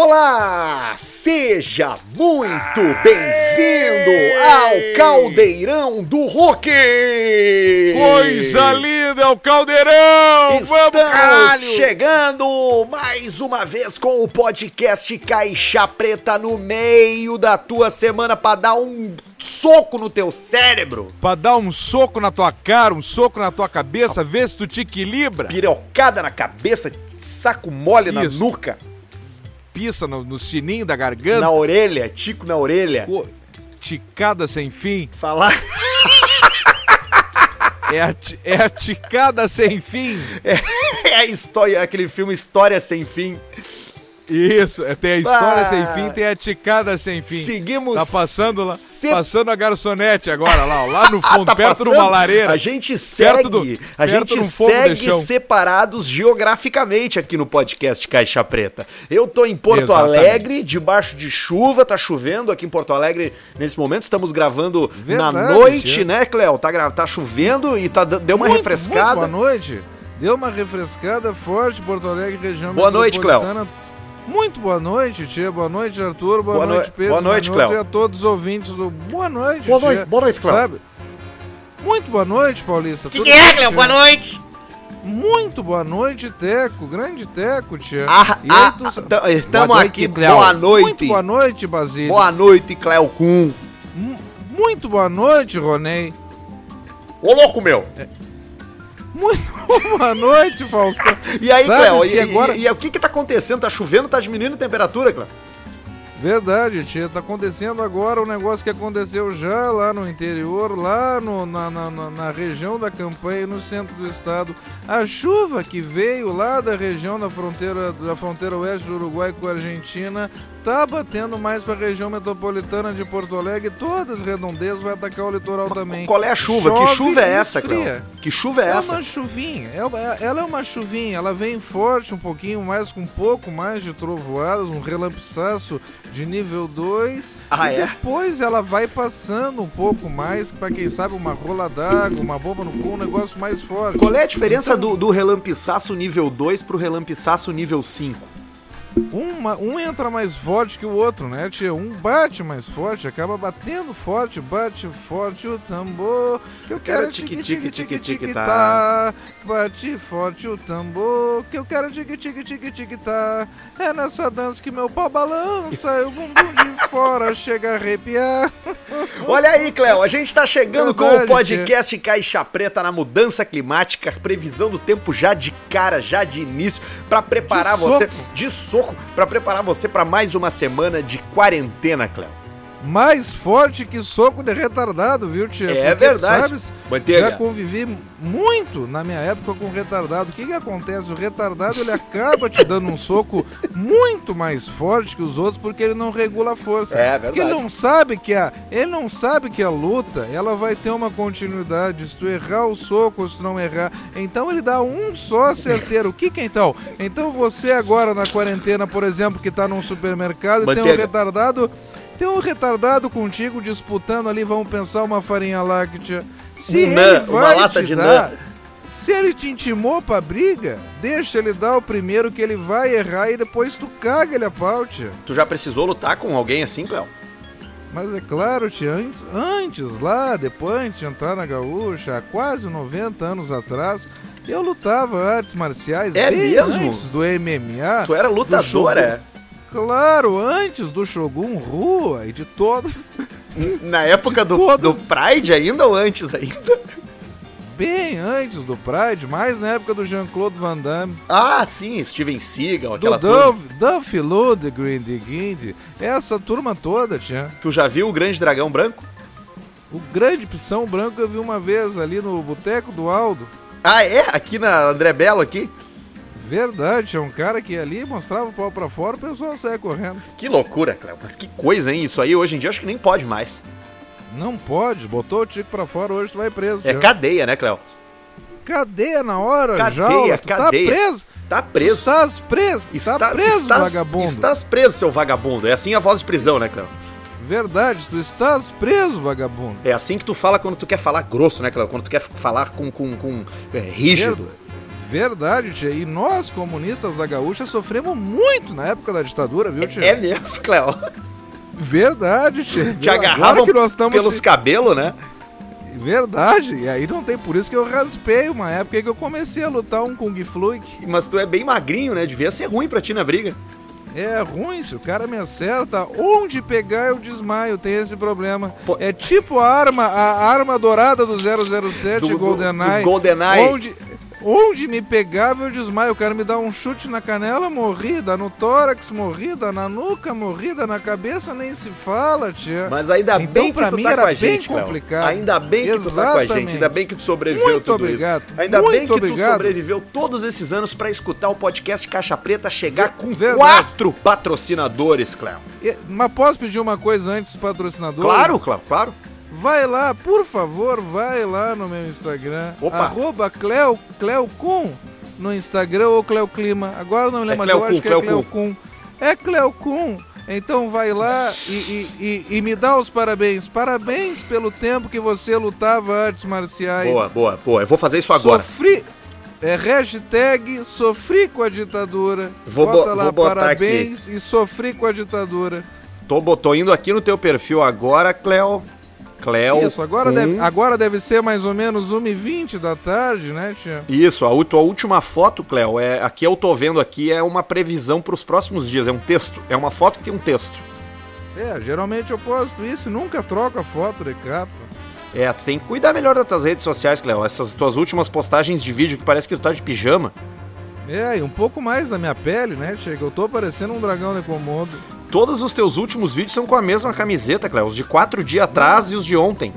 Olá! Seja muito bem-vindo ao Caldeirão do Rock! Coisa linda, é o caldeirão! Vamos, Estamos caralho! chegando mais uma vez com o podcast Caixa Preta no meio da tua semana pra dar um soco no teu cérebro. Pra dar um soco na tua cara, um soco na tua cabeça, ver se tu te equilibra. Pirocada na cabeça, saco mole na Isso. nuca, No, no sininho da garganta. na orelha, tico na orelha. Pô, Ticada sem fim. Falar. É a, é a ticada sem fim. É a história, aquele filme História Sem Fim. Isso, é, tem a história Ah. sem fim, tem a ticada sem fim. Seguimos. Tá passando lá, se- passando a garçonete agora, lá, lá no Ah, fundo, tá perto de uma lareira. A gente segue, do- a gente segue separados geograficamente aqui no podcast Caixa Preta. Eu tô em Porto Exatamente. Alegre, debaixo de chuva, tá chovendo aqui em Porto Alegre nesse momento. Estamos gravando Verdade, na noite, é. né, Cléo? Tá, tá chovendo e tá, deu uma Muito, refrescada. muito boa noite. Deu uma refrescada forte, Porto Alegre, região Boa noite, metropolitana. Muito boa noite, tia. Boa noite, Arthur. Boa, Boa noi- noite, Pedro. boa noite, Cléo. E a todos os ouvintes do... Boa noite, Boa tia. noite, boa noite, Cléo. Sabe? Muito boa noite, Paulista. Que Tudo que é, tia? Boa noite. Muito boa noite, Teco. Grande Teco, tia. Ah, E ah, tu ah, Estamos Boa aqui. Cléo. Boa noite. Muito boa noite, Basílio. Boa noite, Cléo Kuhn. Mu- Muito boa noite, Ronei. Ô, louco, meu. Muito boa noite, Faustão. E aí, Cléo, e, que agora- e- e o que que tá acontecendo? Tá chovendo, tá diminuindo a temperatura, Cléo? Verdade, tia. Tá acontecendo agora um negócio que aconteceu já lá no interior, lá no- na, na, na- região da campanha, no centro do estado. A chuva que veio lá da região da fronteira, da fronteira oeste do Uruguai com a Argentina tá batendo mais pra região metropolitana de Porto Alegre. Todas as redondezas vai atacar o litoral também. Qual é a chuva? Chove que chuva é essa. Cléo? Que chuva é É essa? uma chuvinha, é uma- ela é uma chuvinha, ela vem forte um pouquinho mais, com um pouco mais de trovoadas, um relampiçaço de nível 2. Ah, e é? depois ela vai passando um pouco mais, pra quem sabe, uma rola d'água, uma bomba no cu, um negócio mais forte. Qual é a diferença do, do relampiçaço nível 2 pro relampiçaço nível 5? Uma- um entra mais forte que o outro, né, tia? Um bate mais forte, acaba batendo forte, bate forte o tambor. Que eu quero tique tique tique tique tá. Bate forte o tambor. Que eu quero tique tique tique tique tá. É nessa dança que meu pau balança, e o bumbum de fora chega a arrepiar. Olha aí, Cléo, a gente tá chegando com o podcast Caixa Preta na mudança climática, previsão do tempo já de cara, já de início, pra preparar você de soco, pra preparar você pra mais uma semana de quarentena, Cléo. Mais forte que soco de retardado, viu, tia? É Porque, verdade. Sabes, Manteiga. Já convivi muito na minha época com retardado. O que que acontece? O retardado ele acaba te dando um soco muito mais forte que os outros porque ele não regula a força. É, Porque ele verdade. não sabe que a ele não sabe que a luta ela vai ter uma continuidade. Se tu errar o soco, se não errar, então ele dá um só certeiro. O que que é então? Então você agora na quarentena, por exemplo, que tá num supermercado e tem um Manteiga. retardado tem um retardado contigo disputando ali, vamos pensar uma farinha láctea. Se Um ele nã, uma vai lata te de dar, nã. se ele te intimou pra briga, deixa ele dar o primeiro que ele vai errar e depois tu caga ele a pau, tia. Tu já precisou lutar com alguém assim, Cléo? Mas é claro, tia, antes, antes lá, depois de entrar na gaúcha, há quase 90 anos atrás, eu lutava artes marciais É mesmo? antes do MMA. Tu era do lutadora? Claro, antes do Shogun Rua e de todos Na época do, Todos. do Pride ainda ou antes ainda? bem antes do Pride, mais na época do Jean-Claude Van Damme, Ah, sim, Steven Seagal, do aquela turma. Duff, Duff Ludgren de Guindy, essa turma toda, tinha. Tu já viu o Grande Dragão Branco? O grande Pissão Branco eu vi uma vez ali no Boteco do Aldo. Ah, é? Aqui na André Belo, aqui? Verdade, tinha um cara que ali mostrava o pau pra fora, o pessoal saia correndo. Que loucura, Cléo. Mas que coisa, hein? Isso aí hoje em dia acho que nem pode mais. Não pode, botou o tico pra fora, hoje tu vai preso. É tia. cadeia, né, Cléo? Cadeia na hora, Cadeia, jaula, tu cadeia. tá preso. Tá preso. estás preso, tá preso, estás, vagabundo. Estás preso, seu vagabundo. É assim a voz de prisão, né, Cléo? Verdade, tu estás preso, vagabundo. É assim que tu fala quando tu quer falar grosso, né, Cléo? Quando tu quer falar com, com, com é, rígido. Verdade, tia. E nós, comunistas da Gaúcha, sofremos muito na época da ditadura, viu, tia? É mesmo, Cléo. Verdade, tia. Te Agora agarravam que nós estamos pelos cabelos, né? Verdade. E aí não tem por isso que eu raspei uma época que eu comecei a lutar um Kung Fluik. Mas tu é bem magrinho, né? Devia ser ruim pra ti na briga. É ruim, se o cara me acerta, onde pegar eu desmaio, tem esse problema. Pô. É tipo a arma, a arma dourada do 007 Do- do- GoldenEye. do GoldenEye. Onde, onde me pegava eu desmaio, o cara me dá um chute na canela, morrida, no tórax, morrida, na nuca, morrida, na cabeça, nem se fala, tia. Mas ainda Então, bem que pra tu mim, tá era com a bem gente, Cléo. complicado. Ainda bem que tu tá com a gente, Exatamente. ainda bem que tu sobreviveu Muito tudo obrigado, isso. Ainda muito bem que tu obrigado. sobreviveu todos esses anos pra escutar o podcast Caixa Preta chegar com Verdade. quatro patrocinadores, Cléo. Mas posso pedir uma coisa antes dos patrocinadores? Claro, Cléo, claro. Vai lá, por favor, vai lá no meu Instagram. Opa. Arroba Cleo, Cleocum no Instagram ou Cleo Clima. Agora eu não me lembro, É mas eu acho que é Cleocum. É Cleocum. Então vai lá e, e- e- e me dá os parabéns. Parabéns pelo tempo que você lutava artes marciais. Boa, boa, boa. Eu vou fazer isso agora. Sofri. É hashtag sofri com a ditadura. Vou bo- Bota lá vou parabéns e sofri com a ditadura. Tô, tô indo aqui no teu perfil agora, Cléo. Cléo. Isso, agora com- deve, agora deve ser mais ou menos 1h20 da tarde, né, tia? Isso, a tua última foto, Cléo, é, aqui eu tô vendo aqui, é uma previsão pros próximos dias, é um texto. É uma foto que tem um texto. É, geralmente eu posto isso e nunca troco a foto de capa. É, tu tem que cuidar melhor das tuas redes sociais, Cléo. Essas tuas últimas postagens de vídeo que parece que tu tá de pijama. É, e um pouco mais da minha pele, né, Chega? Eu tô parecendo um dragão de Komodo. Todos os teus últimos vídeos são com a mesma camiseta, Cléo. Os de quatro dias atrás e os de ontem.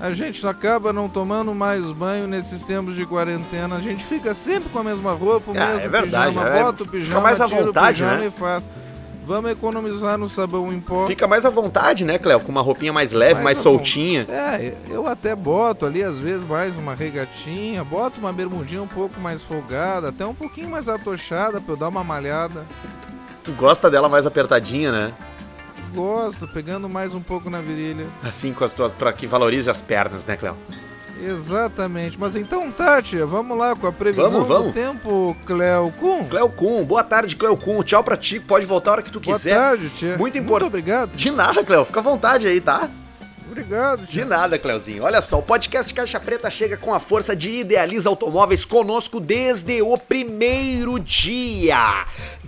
A gente acaba não tomando mais banho nesses tempos de quarentena. A gente fica sempre com a mesma roupa, o Ah, mesmo é verdade, pijama, é, bota o fica pijama, mais à vontade, né? Vamos economizar no sabão em pó. Fica mais à vontade, né, Cléo? Com uma roupinha mais leve, mais, Mais soltinha. É, eu até boto ali, às vezes, mais uma regatinha, boto uma bermudinha um pouco mais folgada, até um pouquinho mais atochada pra eu dar uma malhada. Tu gosta dela mais apertadinha, né? Gosto, pegando mais um pouco na virilha. Assim, com as tuas, pra que valorize as pernas, né, Cléo? Exatamente. Mas então, Tati, vamos lá com a previsão Vamos, vamos. do tempo, Cleo Kuhn. Cléo Kuhn, boa tarde, Cléo Kuhn. Tchau pra ti, pode voltar a hora que tu Boa quiser. tarde, tia. Muito importante. obrigado. De nada, Cléo. Fica à vontade aí, tá? Obrigado, De nada, Cleuzinho. Olha só, o podcast Caixa Preta chega com a força de Idealiza Automóveis conosco desde o primeiro dia.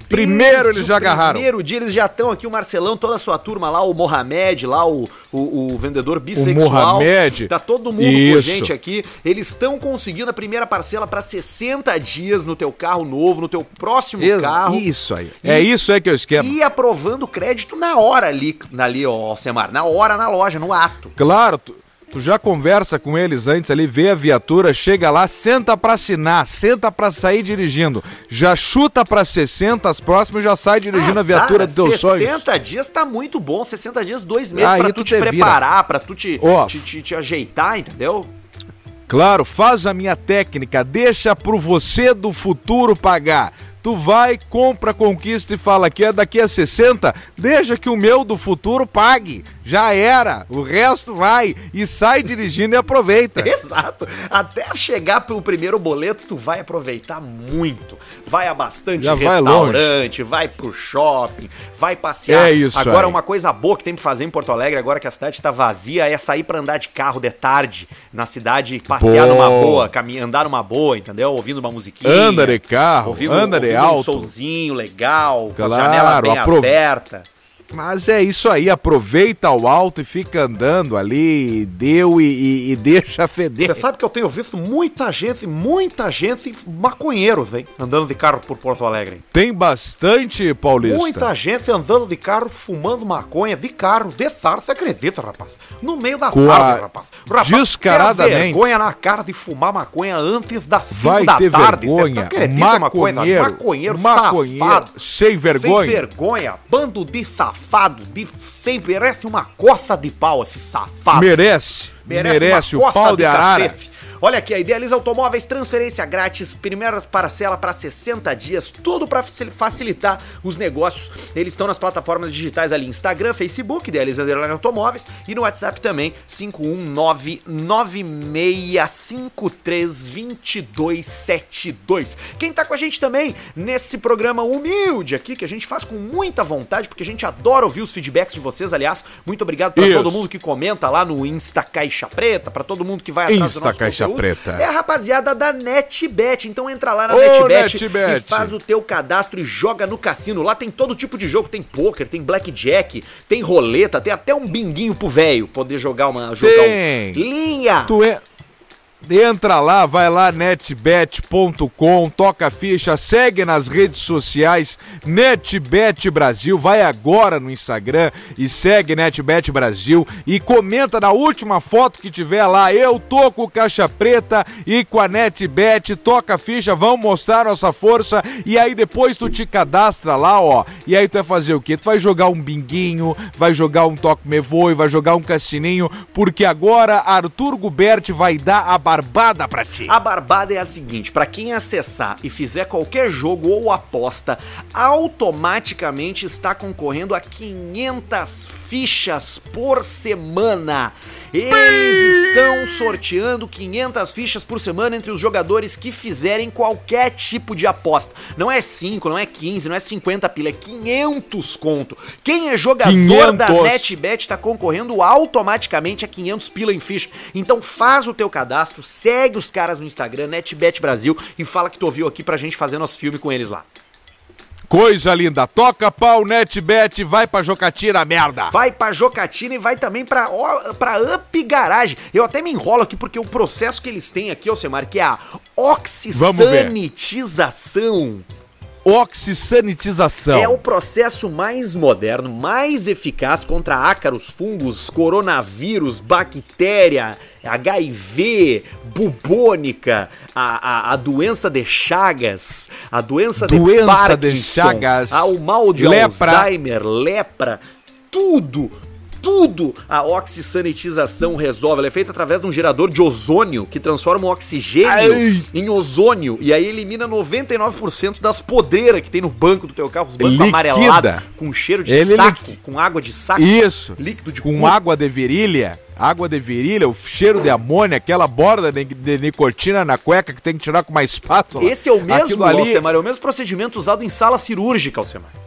Primeiro Desde eles já o agarraram. Primeiro dia eles já estão aqui, o Marcelão, toda a sua turma lá, o Mohamed, lá o, o, o vendedor bissexual. Mohamed. Tá todo mundo com Isso. gente aqui. Eles estão conseguindo a primeira parcela para 60 dias no teu carro novo, no teu próximo Ex- carro. Isso aí. É isso aí que eu esquema. E aprovando crédito na hora ali, ali, ó, Semar. Na hora, na loja, no ato. Claro, tu, tu já conversa com eles antes ali, vê a viatura, chega lá, senta pra assinar, senta pra sair dirigindo. Já chuta pra 60, as próximas já sai dirigindo a viatura dos teus sonhos. 60 dias tá muito bom. 60 dias, dois meses pra tu tu te preparar, pra tu te, Ó. te, te- te ajeitar, entendeu? Claro, faz a minha técnica, deixa pro você do futuro pagar. Tu vai, compra, conquista e fala que é daqui a 60, deixa que o meu do futuro pague. Já era, o resto vai e sai dirigindo e aproveita. Exato. Até chegar pro primeiro boleto, tu vai aproveitar muito. Vai a bastante Já vai restaurante, vai, pro shopping, vai passear. É isso Agora, aí. uma coisa boa que tem pra fazer em Porto Alegre, agora que a cidade tá vazia, é sair pra andar de carro de tarde na cidade, passear Boa. numa boa, caminhar, andar numa boa, entendeu? Ouvindo uma musiquinha. Anda de carro, anda de ouvindo alto. um solzinho legal, com a Claro, janela bem aberta. Mas é isso aí, aproveita o alto e fica andando ali, deu e, e- e deixa feder. Você sabe que eu tenho visto muita gente, muita gente maconheiros, hein? Andando de carro por Porto Alegre. Tem bastante, Paulista. Muita gente andando de carro, fumando maconha de carro, de sar, você acredita, rapaz? No meio da Com tarde, a- rapaz. rapaz descaradamente. tem vergonha na cara de fumar maconha antes das 5 Vai da ter tarde. Você vergonha. acredita uma coisa? Maconheiro, Maconheiro, maconheiro, safado. sem vergonha. Sem vergonha. Bando de safado, de sem merece uma coça de pau esse safado. Merece, merece, uma o pau de arara. cacete. Olha aqui, a Idealiza Automóveis, transferência grátis, primeira parcela para 60 dias, tudo para facilitar os negócios. Eles estão nas plataformas digitais ali, Instagram, Facebook, Idealiza Underline Automóveis e no WhatsApp também, 51996532272. Quem tá com a gente também nesse programa humilde aqui, que a gente faz com muita vontade, porque a gente adora ouvir os feedbacks de vocês, aliás, muito obrigado para todo mundo que comenta lá no Insta Caixa Preta, para todo mundo que vai atrás Insta do nosso Caixa conteúdo. Preta. É a rapaziada da NetBet. Então entra lá na Ô, NetBet, NetBet, e faz o teu cadastro e joga no cassino. Lá tem todo tipo de jogo, tem poker, tem blackjack, tem roleta, tem até um binguinho pro velho poder jogar uma jogar tem. Um... Linha. Tu é Entra lá, vai lá, netbet.com, toca ficha, segue nas redes sociais, NetBet Brasil, vai agora no Instagram e segue NetBet Brasil e comenta na última foto que tiver lá, eu tô com caixa preta e com a NetBet, toca ficha, vamos mostrar nossa força e aí depois tu te cadastra lá, ó, e aí tu vai fazer o quê? Tu vai jogar um binguinho, vai jogar um toque me voe, vai jogar um cassininho, porque agora Arthur Gubert vai dar a barbada ti. A barbada é a seguinte: para quem acessar e fizer qualquer jogo ou aposta, automaticamente está concorrendo a 500 fichas por semana. Eles estão sorteando 500 fichas por semana entre os jogadores que fizerem qualquer tipo de aposta. Não é 5, não é 15, não é 50 pila, é 500 conto. Quem é jogador 500. da NetBet está concorrendo automaticamente a 500 pila em ficha. Então faz o teu cadastro, segue os caras no Instagram, NetBet Brasil e fala que tu ouviu aqui pra gente fazer nosso filme com eles lá. Coisa linda. Toca pau, NetBet, vai pra Jocatina, merda. Vai pra Jocatina e vai também pra, pra Up Garage. Eu até me enrolo aqui porque o processo que eles têm aqui, Alcemar, que é a oxisanitização oxisanitização. É o processo mais moderno, mais eficaz contra ácaros, fungos, coronavírus, bactéria, HIV, bubônica, a, a, a doença de Chagas, a doença, doença de Parkinson, de Chagas, o mal de lepra. Alzheimer, lepra, tudo, tudo a oxisanitização resolve. Ela é feita através de um gerador de ozônio que transforma o oxigênio Ai. em ozônio e aí elimina 99% das podreiras que tem no banco do teu carro, os bancos amarelados, com cheiro de Ele saco, com água de saco. Isso. Líquido de Com cu. água de virilha água de virilha, o cheiro de amônia, aquela borda de, de, nicotina na cueca que tem que tirar com uma espátula. Esse é o mesmo, ali... Alcemar, é o mesmo procedimento usado em sala cirúrgica, Alcemar.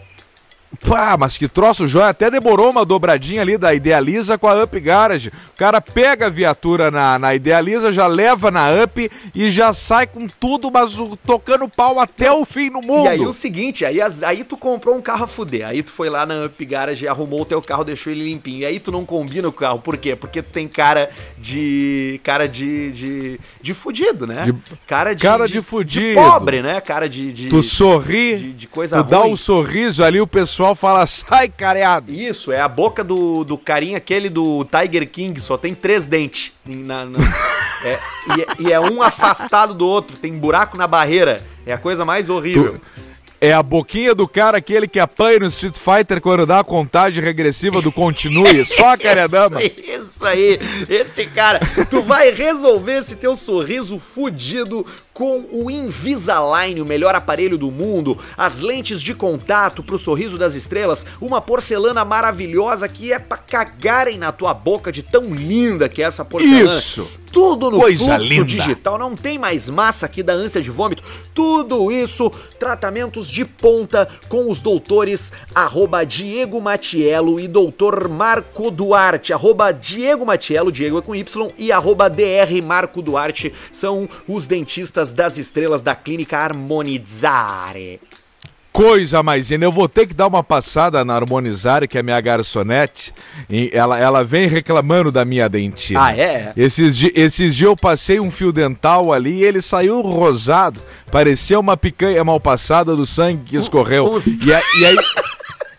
Pá, mas que troço joia. Até demorou uma dobradinha ali da Idealiza com a Up Garage. O cara pega a viatura na, na Idealiza, já leva na Up e já sai com tudo, mas tocando pau até o fim no mundo. E aí o seguinte, aí, aí tu comprou um carro a fuder. Aí tu foi lá na Up Garage, arrumou o teu carro, deixou ele limpinho. E aí tu não combina o carro. Por quê? Porque tu tem cara de. cara de. de, de fudido, né? De, cara de. Cara de, de fudido. De pobre, né? Cara de. tu sorri. De, de coisa tu ruim. dá um sorriso ali, o pessoal pessoal fala, sai careado. Isso, é a boca do, do carinha aquele do Tiger King, só tem três dentes. Na, na, é, e, é, e, é um afastado do outro, tem buraco na barreira. É a coisa mais horrível. Tu... É a boquinha do cara aquele que apanha no Street Fighter quando dá a contagem regressiva do continue. Só a caredama. Isso aí, esse cara. Tu vai resolver esse teu sorriso fudido com o Invisalign, o melhor aparelho do mundo, as lentes de contato pro sorriso das estrelas, uma porcelana maravilhosa que é pra cagarem na tua boca de tão linda que é essa porcelana. Isso! Tudo no Coisa fluxo linda. digital, não tem mais massa aqui da ânsia de vômito. Tudo isso, tratamentos de ponta com os doutores arroba Diego Matiello e doutor Marco Duarte, arroba Diego Matiello, Diego é com Y, e arroba DR Marco Duarte, são os dentistas das Estrelas da Clínica Harmonizare. Coisa mais linda, eu vou ter que dar uma passada na Harmonizare, que é a minha garçonete. E ela, ela vem reclamando da minha dentina. Ah, é? Esses, esses dias eu passei um fio dental ali e ele saiu rosado. Parecia uma picanha mal passada do sangue que escorreu. O, o... E, a, e, aí,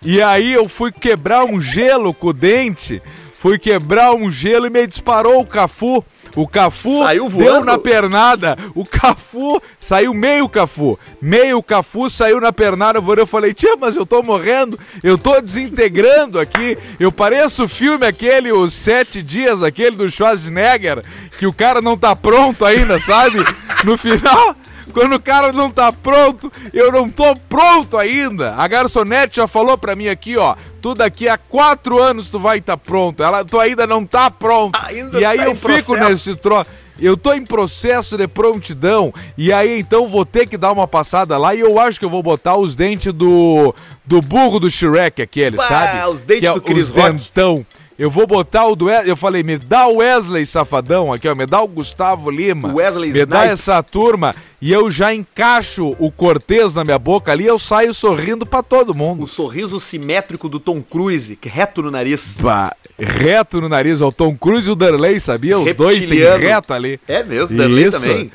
e aí eu fui quebrar um gelo com o dente. Fui quebrar um gelo e me disparou o Cafu O Cafu Saiu deu na pernada. O Cafu saiu meio Cafu. Meio Cafu saiu na pernada. Eu falei, tia, mas eu tô morrendo. Eu tô desintegrando aqui. Eu pareço o filme aquele, os sete dias, aquele do Schwarzenegger, que o cara não tá pronto ainda, sabe? No final. Quando o cara não tá pronto, eu não tô pronto ainda. A garçonete já falou pra mim aqui, ó. Tu daqui a quatro anos tu vai estar tá pronto. Ela, tu ainda não tá pronto. Ainda e aí tá eu fico processo. nesse troço. Eu tô em processo de prontidão e aí então vou ter que dar uma passada lá e eu acho que eu vou botar os dentes do do burro do Shrek aquele, Bah, sabe? os dentes é do Chris os Rock. dentão. Eu vou botar o do Wes- eu falei, me dá o Wesley Safadão aqui, ó, me dá o Gustavo Lima. Wesley me dá Snipes. essa turma e eu já encaixo o Cortez na minha boca ali, eu saio sorrindo pra todo mundo. O sorriso simétrico do Tom Cruise, que é reto no nariz. Reto no nariz, ó, o Tom Cruise e o Darley, sabia? Os dois têm Reptiliano. reto ali. É mesmo, Darley Isso. também.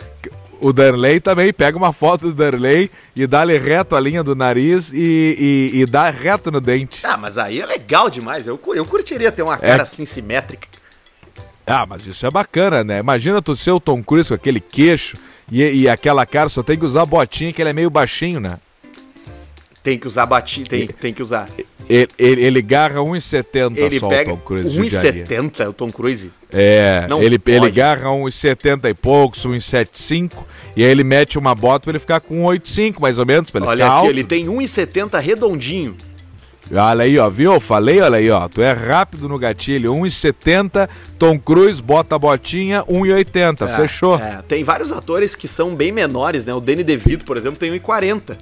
O Darley também pega uma foto do Darley e dá-lhe reto a linha do nariz e, e, e dá reto no dente. Ah, mas aí é legal demais. Eu, eu curtiria ter uma cara assim simétrica. Ah, mas isso é bacana, né? Imagina tu ser o Tom Cruise com aquele queixo e, e aquela cara, só tem que usar botinha que ele é meio baixinho, né? Tem que usar batinha, tem, tem que usar. Ele, ele, ele garra 1,70 Ele só pega o Tom Cruise. judiaria. 1,70 o Tom Cruise. É, Não ele, ele garra uns 70 e poucos, uns 75, e aí ele mete uma bota pra ele ficar com 8,5 mais ou menos, pra ele Olha aqui, alto. ele tem 1,70 redondinho. Olha aí, ó, viu? Eu falei, olha aí, ó. Tu é rápido no gatilho. 1,70, Tom Cruise, bota a botinha, 1,80. É, Fechou. é. tem vários atores que são bem menores, né? O Danny DeVito, por exemplo, tem 1,40.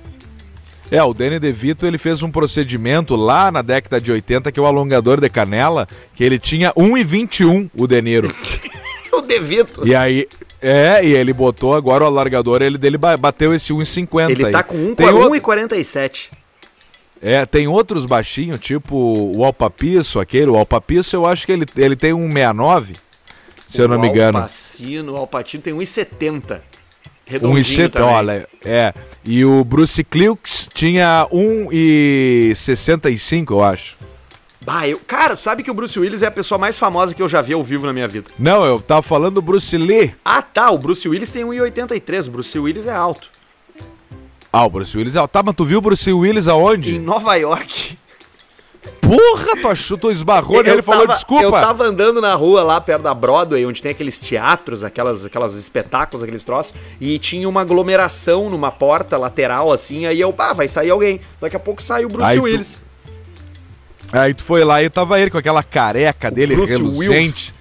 É, o Danny DeVito, ele fez um procedimento lá na década de 80, que é o alongador de canela, que ele tinha 1,21, o De Niro. o DeVito. e aí... É, e ele botou agora o alargador, ele dele ba- bateu esse 1,50 Ele aí. tá com 1, Tem outro- 1,47. É, tem outros baixinhos, tipo o Alpapisso, aquele. O Alpapisso, eu acho que ele, ele tem um 69, se eu não me engano. O Alpacino, o Alpatino tem 1,70. Um Redondinho e set- também. olha, é. E o Bruce Cliux tinha 1,65, eu acho. Bah, eu, cara, sabe que o Bruce Willis é a pessoa mais famosa que eu já vi ao vivo na minha vida. Não, eu tava falando do Bruce Lee. Ah, tá, o Bruce Willis tem 1,83. O Bruce Willis é alto. Ah, o Bruce Willis. é- Tá, mas tu viu o Bruce Willis Em aonde? Nova York. Porra, tu achou, tu esbarrou nele Eu e falou desculpa. Eu tava andando na rua lá perto da Broadway, onde tem aqueles teatros, aquelas, aquelas espetáculos, aqueles troços, e tinha uma aglomeração numa porta lateral, assim, aí eu, pá, vai sair alguém. Daqui a pouco sai o Bruce Aí tu- Willis. Aí tu foi lá e tava ele com aquela careca dele Bruce reluzente. Willis.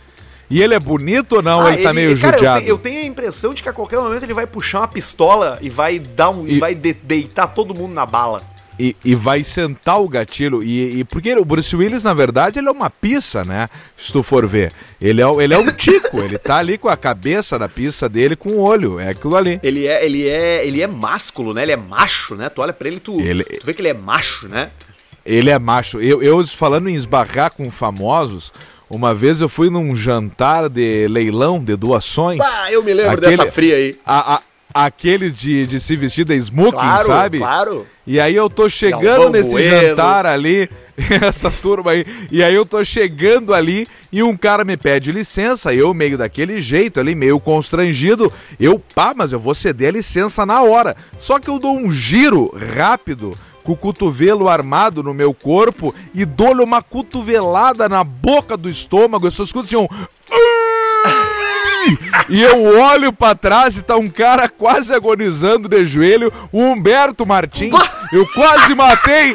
E ele é bonito ou não? Ah, ele, tá meio cara, eu judiado. te- Eu, tenho a impressão de que a qualquer momento ele vai puxar uma pistola e vai dar um. e, E- vai de- deitar todo mundo na bala. E, e vai sentar o gatilho. E, e- porque o Bruce Willis, na verdade, ele é uma pizza, né? Se tu for ver. Ele é, ele é um tico. ele tá ali com a cabeça da pizza dele com o olho. É aquilo ali. Ele é, ele é, ele é másculo, né? Ele é macho, né? Tu olha pra ele, tu, Ele- tu vê que ele é macho, né? Ele é macho. Eu, eu falando em esbarrar com famosos, uma vez eu fui num jantar de leilão de doações. Pá, eu me lembro Aquele- dessa fria aí. A, a- aqueles de, de se vestir de smoking, Claro, sabe? claro. E aí eu tô chegando Galvão nesse Bueno. jantar ali, essa turma aí, e aí eu tô chegando ali e um cara me pede licença, eu meio daquele jeito ali, meio constrangido, eu, pá, mas eu vou ceder a licença na hora. Só que eu dou um giro rápido, com o cotovelo armado no meu corpo e dou-lhe uma cotovelada na boca do estômago, eu só escuto assim um... E eu olho pra trás e tá um cara quase agonizando de joelho, o Humberto Martins. Eu quase matei.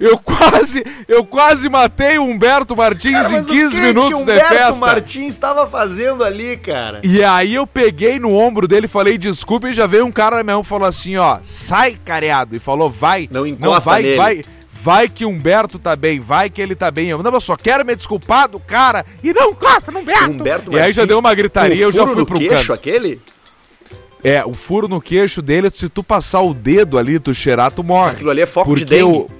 Eu quase, eu quase matei o Humberto Martins Cara, em mas o 15 que minutos que o de Humberto festa. Martins estava fazendo ali, cara? E aí eu peguei no ombro dele, falei desculpa e já veio um cara na minha mão e falou assim, ó, sai careado. E falou, vai. Não encosta vai, nele. vai. Vai que Humberto tá bem, vai que ele tá bem. Eu, não, eu só quero me desculpar do cara e não encosta no Humberto. Humberto e aí já deu uma gritaria, eu já furo fui no pro queixo, canto. aquele? É, o furo no queixo dele, se tu passar o dedo ali, tu cheirar, tu morre. Aquilo ali é foco de dengue. o-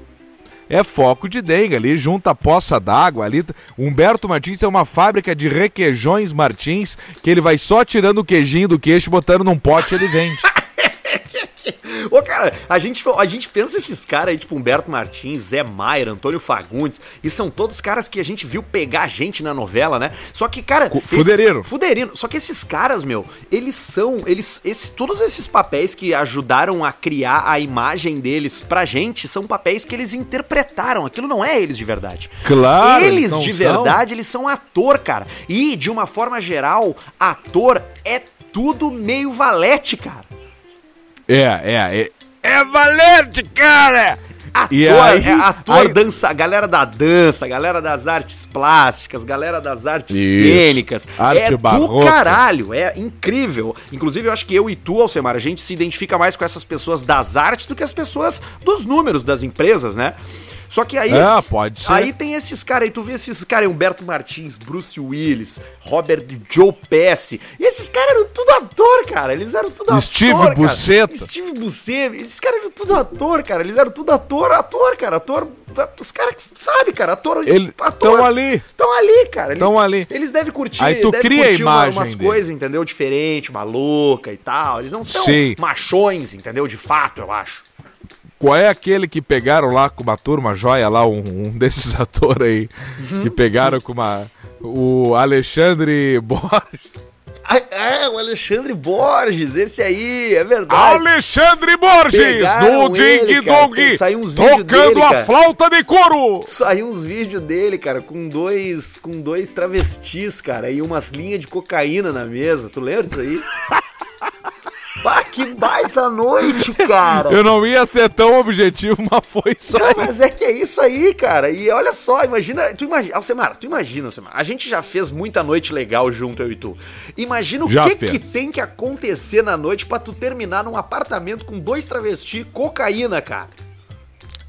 É foco de dengue ali, junta a poça d'água ali. Humberto Martins tem uma fábrica de requeijões Martins, que ele vai só tirando o queijinho do queixo, botando num pote e ele vende. Ô, cara, a gente, a gente pensa esses caras aí, tipo Humberto Martins, Zé Maier, Antônio Fagundes, e são todos caras que a gente viu pegar gente na novela, né? Só que, cara. Fuderino. Esse, fuderino. Só que esses caras, meu, eles são. Eles. Esses, todos esses papéis que ajudaram a criar a imagem deles pra gente são papéis que eles interpretaram. Aquilo não é eles de verdade. Claro, Eles eles não de são. verdade, eles são ator, cara. E, de uma forma geral, ator é tudo meio valete, cara. É, é, é. É valente, cara! Ator, E aí- é ator, aí- dança, galera da dança, galera das artes plásticas, galera das artes Isso. cênicas. Arte é do barroca. caralho, é incrível. Inclusive, eu acho que eu e tu, Alcemar, a gente se identifica mais com essas pessoas das artes do que as pessoas dos números das empresas, né? Só que aí. É, pode ser. Aí tem esses caras aí, tu vê esses caras aí, Humberto Martins, Bruce Willis, Robert Joe Pesci. E esses caras eram tudo ator, cara. Eles eram tudo Steve ator. cara. Buscetta. Steve Buscetta. Esses caras eram tudo ator, cara. Eles eram tudo ator, ator, cara. Ator. Os caras que sabe, cara. Ator. Ele- ator. tão ali. Estão ali, cara. Eles- Tão ali. Eles devem curtir. Aí tu cria a imagem umas dele. coisas, entendeu? Diferente, maluca e tal. Eles não são Sim. machões, entendeu? De fato, eu acho. Qual é aquele que pegaram lá com uma turma joia lá, um, um desses atores aí, Uhum. que pegaram com uma. O Alexandre Borges. Ah, É, o Alexandre Borges, esse aí, é verdade. Alexandre Borges, Pegaram no Ding Dong, saiu uns vídeos tocando dele, a cara. flauta de couro. Saiu uns vídeos dele, cara, com dois, com dois travestis, cara, e umas linhas de cocaína na mesa. Tu lembra disso aí? Pá, que baita noite, cara! Eu não ia ser tão objetivo, mas foi só. Não, mas é que é isso aí, cara. E olha só, imagina. Tu imagina. Alcemar, tu imagina, Alcemar. A gente já fez muita noite legal junto, eu e tu. Imagina o Já que, fez. que tem que acontecer na noite pra tu terminar num apartamento com dois travestis cocaína, cara.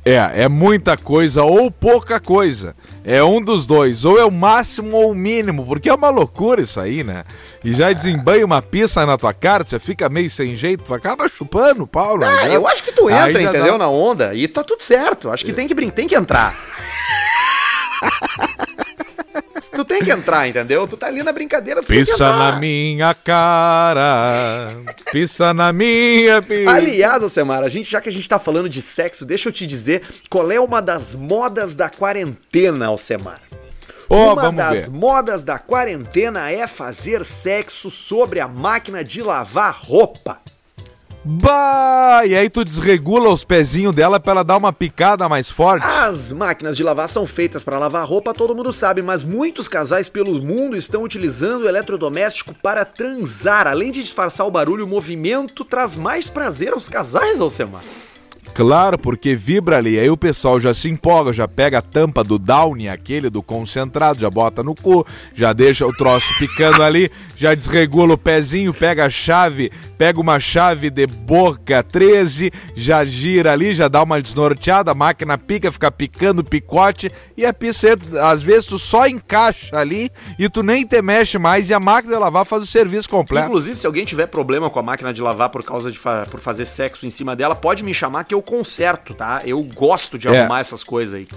É, é muita coisa ou pouca coisa. É um dos dois, ou é o máximo ou o mínimo, porque é uma loucura isso aí, né? E já desembanha uma pista na tua cara, tu já fica meio sem jeito, tu acaba chupando o pau, né? Ah, eu acho que tu entra, entendeu? dá- Na onda. E tá tudo certo. Acho que tem que brincar, tem que entrar. tu tem que entrar, entendeu? Tu tá ali na brincadeira, tu tem que entrar. na minha cara, pisa na minha pista. Aliás, Alcemar, a gente, já que a gente tá falando de sexo, deixa eu te dizer qual é uma das modas da quarentena, Alcemar. Ó, uma das ver. modas da quarentena é fazer sexo sobre a máquina de lavar roupa. Bah, e aí tu desregula os pezinhos dela pra ela dar uma picada mais forte. As máquinas de lavar são feitas para lavar roupa, todo mundo sabe, mas muitos casais pelo mundo estão utilizando o eletrodoméstico para transar. Além de disfarçar o barulho, o movimento traz mais prazer aos casais, Alcemar. Claro, porque vibra ali, aí o pessoal já se empolga, já pega a tampa do Downy, aquele do concentrado, já bota no cu, já deixa o troço picando ali, já desregula o pezinho, pega a chave, pega uma chave de boca 13, já gira ali, já dá uma desnorteada, a máquina pica, fica picando picote e a pizza, às vezes tu só encaixa ali e tu nem te mexe mais e a máquina de lavar faz o serviço completo. Inclusive, se alguém tiver problema com a máquina de lavar por causa de fa- por fazer sexo em cima dela, pode me chamar que eu conserto, tá? Eu gosto de É. arrumar essas coisas aí.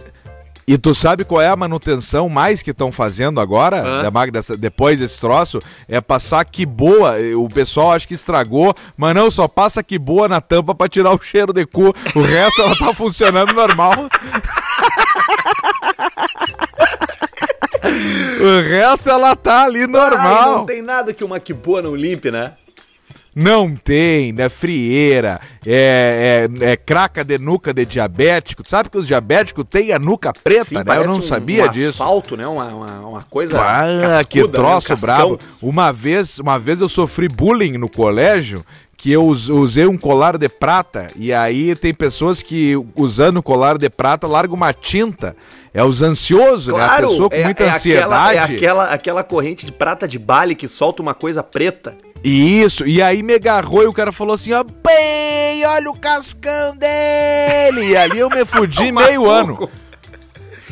E tu sabe qual é a manutenção mais que estão fazendo agora, Hã? da depois desse troço? É passar que boa. O pessoal acha que estragou, mas não, só passa que boa na tampa pra tirar o cheiro de cu. O resto ela tá funcionando normal. o resto ela tá ali Ai, normal. não tem nada que uma que boa não limpe, né? Não tem, né? Frieira, é, é, é craca de nuca de diabético. Sabe que os diabéticos têm a nuca preta, né? Eu não um- sabia um disso. asfalto, né? Uma, uma, uma coisa Ah, cascuda, que né? Um troço brabo. Uma vez, uma vez eu sofri bullying no colégio, que eu us- usei um colar de prata, e aí tem pessoas que usando o colar de prata largam uma tinta. É os ansiosos, né? A Claro, pessoa com é, muita é aquela, é ansiedade. aquela, aquela corrente de prata de bale que solta uma coisa preta. Isso, e aí me agarrou e o cara falou assim, ó, bem, olha o cascão dele! E ali eu me fudi O meio ano.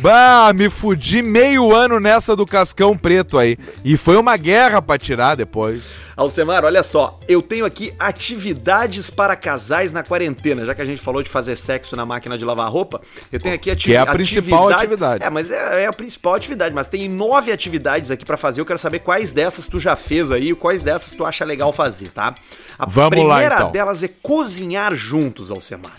Bah, me fudi meio ano nessa do cascão preto aí. E foi uma guerra pra tirar depois. Alcemar, olha só, eu tenho aqui atividades para casais na quarentena. Já que a gente falou de fazer sexo na máquina de lavar roupa, eu tenho aqui ati Que é a principal atividade. É, mas é, é a principal atividade. Mas tem nove atividades aqui para fazer. Eu quero saber quais dessas tu já fez aí e quais dessas tu acha legal fazer, tá? A Vamos lá, primeira então. delas é cozinhar juntos, Alcemar.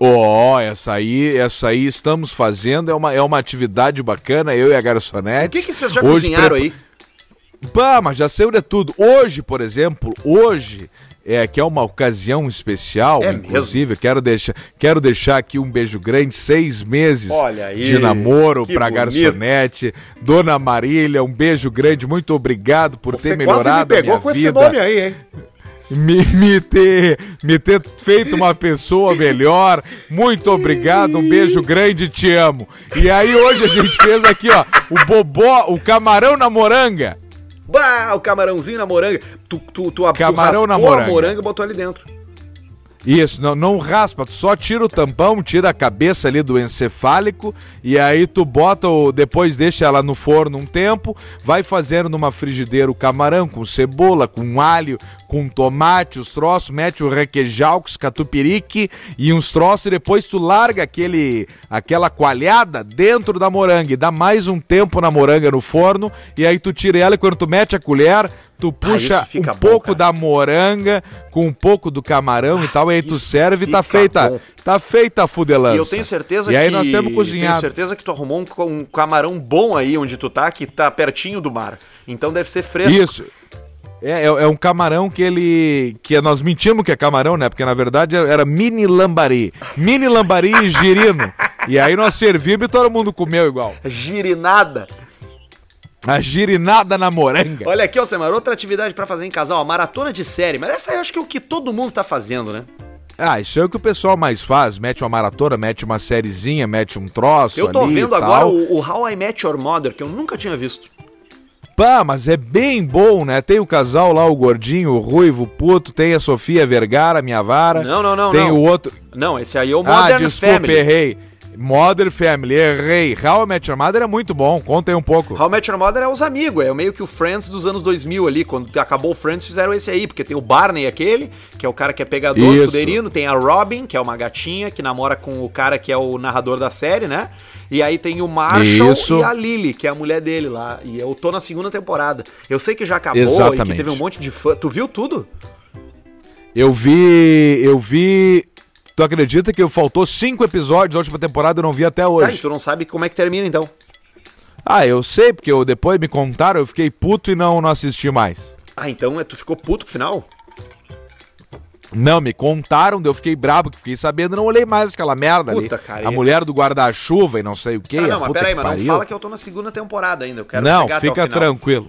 Ó, essa aí, essa aí estamos fazendo, é uma, é uma atividade bacana, eu e a garçonete. O que, que vocês já Hoje cozinharam prepa- aí? Bah, mas já saiu de tudo. Hoje, por exemplo, hoje é que é uma ocasião especial, É inclusive, eu quero deixar, quero deixar aqui um beijo grande, seis meses aí, de namoro bonito. garçonete, Dona Marília, um beijo grande, muito obrigado por ter melhorado a minha vida. aí, hein? Me, me ter me ter feito uma pessoa melhor. Muito obrigado, um beijo grande, te amo. E aí hoje a gente fez aqui, ó, o bobó, o camarão na moranga. Bah, o camarãozinho na moranga. Tu, tu, tu, Camarão tu na moranga. a moranga e botou ali dentro. Isso, não, não raspa, tu só tira o tampão, tira a cabeça ali do encefálico e aí tu bota o. Depois deixa ela no forno um tempo, vai fazendo numa frigideira o camarão com cebola, com alho, com tomate, os troços, mete o requeijão, com os catupiry e uns troços e depois tu larga aquele, aquela coalhada dentro da moranga e dá mais um tempo na moranga no forno e aí tu tira ela e quando tu mete a colher, tu puxa isso fica um bom, pouco cara. da moranga com um pouco do camarão e tal, e aí tu serve e tá feita, bom. tá feita a fudelança. E eu tenho certeza e aí que. nós temos Tenho cozinhado. certeza que tu arrumou um, um camarão bom aí onde tu tá, que tá pertinho do mar. Então deve ser fresco. Isso. É, é, é um camarão que ele. que nós mentimos que é camarão, né? Porque na verdade era mini lambari. Mini lambari e girino. E aí nós servimos e todo mundo comeu igual. Girinada. A girinada na moranga. Olha aqui, Alcemar, outra atividade pra fazer em casal, a maratona de série. Mas essa eu acho que é o que todo mundo tá fazendo, né? Ah, isso é o que o pessoal mais faz. Mete uma maratona, mete uma sériezinha, mete um troço. Eu tô e vendo agora o, o How I Met Your Mother, que eu nunca tinha visto. Pá, mas é bem bom, né? Tem o casal lá, o gordinho, o ruivo, o puto, tem a Sofia Vergara, minha vara. Não, não, não, Tem não. o outro. Não, esse aí é o ah, Modern desculpa, Family. errei. Modern Family, errei. How I Met Your Mother é muito bom, conta aí um pouco. How I Met Your Mother é os amigos, é meio que o Friends dos anos 2000 ali, quando acabou o Friends fizeram esse aí, porque tem o Barney aquele, que é o cara que é pegador, Isso. fuderino, tem a Robin, que é uma gatinha que namora com o cara que é o narrador da série, né? E aí tem o Marshall Isso. e a Lily, que é a mulher dele lá, e eu tô na segunda temporada. Eu sei que já acabou e Exatamente. que teve um monte de fã. Tu viu tudo? Eu vi. Eu vi. Tu acredita que faltou cinco episódios da última temporada e eu não vi até Tá, e hoje? tu não sabe como é que termina então. Ah, eu sei, porque eu, depois me contaram, eu fiquei puto e não, não assisti mais. Ah, então é- tu ficou puto com o final? Não, me contaram, eu fiquei brabo, que fiquei sabendo, não olhei mais aquela merda Puta, ali. cara, a mulher do guarda-chuva e não sei o que. Ah, não, mas peraí, mas não fala que eu tô na segunda temporada ainda. Eu quero Não, fica tranquilo.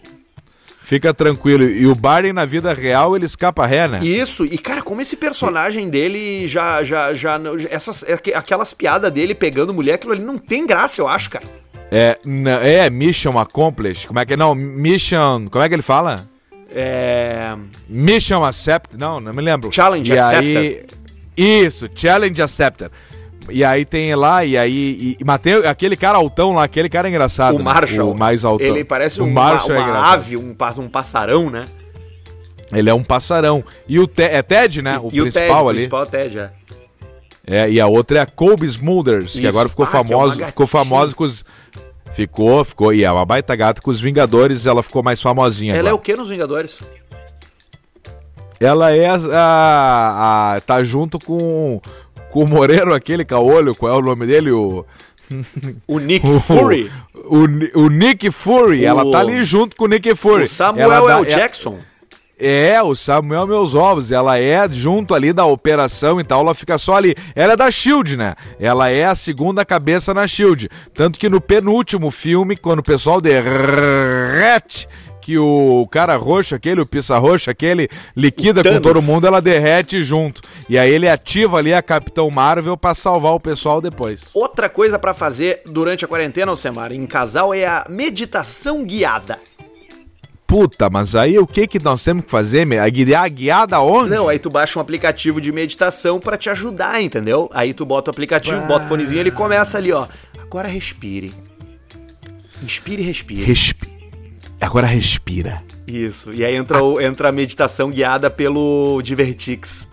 Fica tranquilo. E o Barney na vida real, ele escapa ré, né? Isso, e cara, como esse personagem dele já, já, já, essas, é que- aquelas piadas dele pegando mulher, aquilo ali não tem graça, eu acho, cara. É, é Mission Accomplished. Como é que não? Mission. Como é que ele fala? É. Mission Accepted. Não, não me lembro. Challenge e Aí, isso, Challenge Accepted. E aí tem lá, e aí. E, e aquele cara altão lá, aquele cara é engraçado. O né? Marshall. O mais altão. Ele parece o um, Marshall uma, é uma engraçado. ave, um, um passarão, né? Ele é um passarão. E o Te é Ted, né? O e principal o Ted, ali. O principal é o Ted, é. É, e a outra é a Colby Smulders, que Isso. agora ficou Ah, que é uma famosa, ficou famosa com os ficou, ficou, e é uma baita gata com os Vingadores, ela ficou mais famosinha Ela é o agora. que nos Vingadores? Ela é a, a- a- tá junto com com o Moreiro aquele caolho, qual é o nome dele? O O Nick o- Fury. O, o Nick Fury, ela tá ali junto com o Nick Fury. O Samuel Ela dá- L. Jackson. É, o Samuel Meus Ovos, ela é junto ali da operação e tal, ela fica só ali. Ela é da SHIELD, né? Ela é a segunda cabeça na SHIELD. Tanto que no penúltimo filme, quando o pessoal derrete, que o cara roxo aquele, o pizza roxo aquele, liquida com todo mundo, ela derrete junto. E aí ele ativa ali a Capitão Marvel pra salvar o pessoal depois. Outra coisa pra fazer durante a quarentena, Alcemar, em casal, é a meditação guiada. Puta, mas aí o que que nós temos que fazer? A guiar guiada onde? Não, aí tu baixa um aplicativo de meditação pra te ajudar, entendeu? Aí tu bota o aplicativo, bota o fonezinho, ele começa ali, ó. Agora respire. Inspire e respire. Respi... Agora respira. Isso. E aí entra, o- entra a meditação guiada pelo Divertix.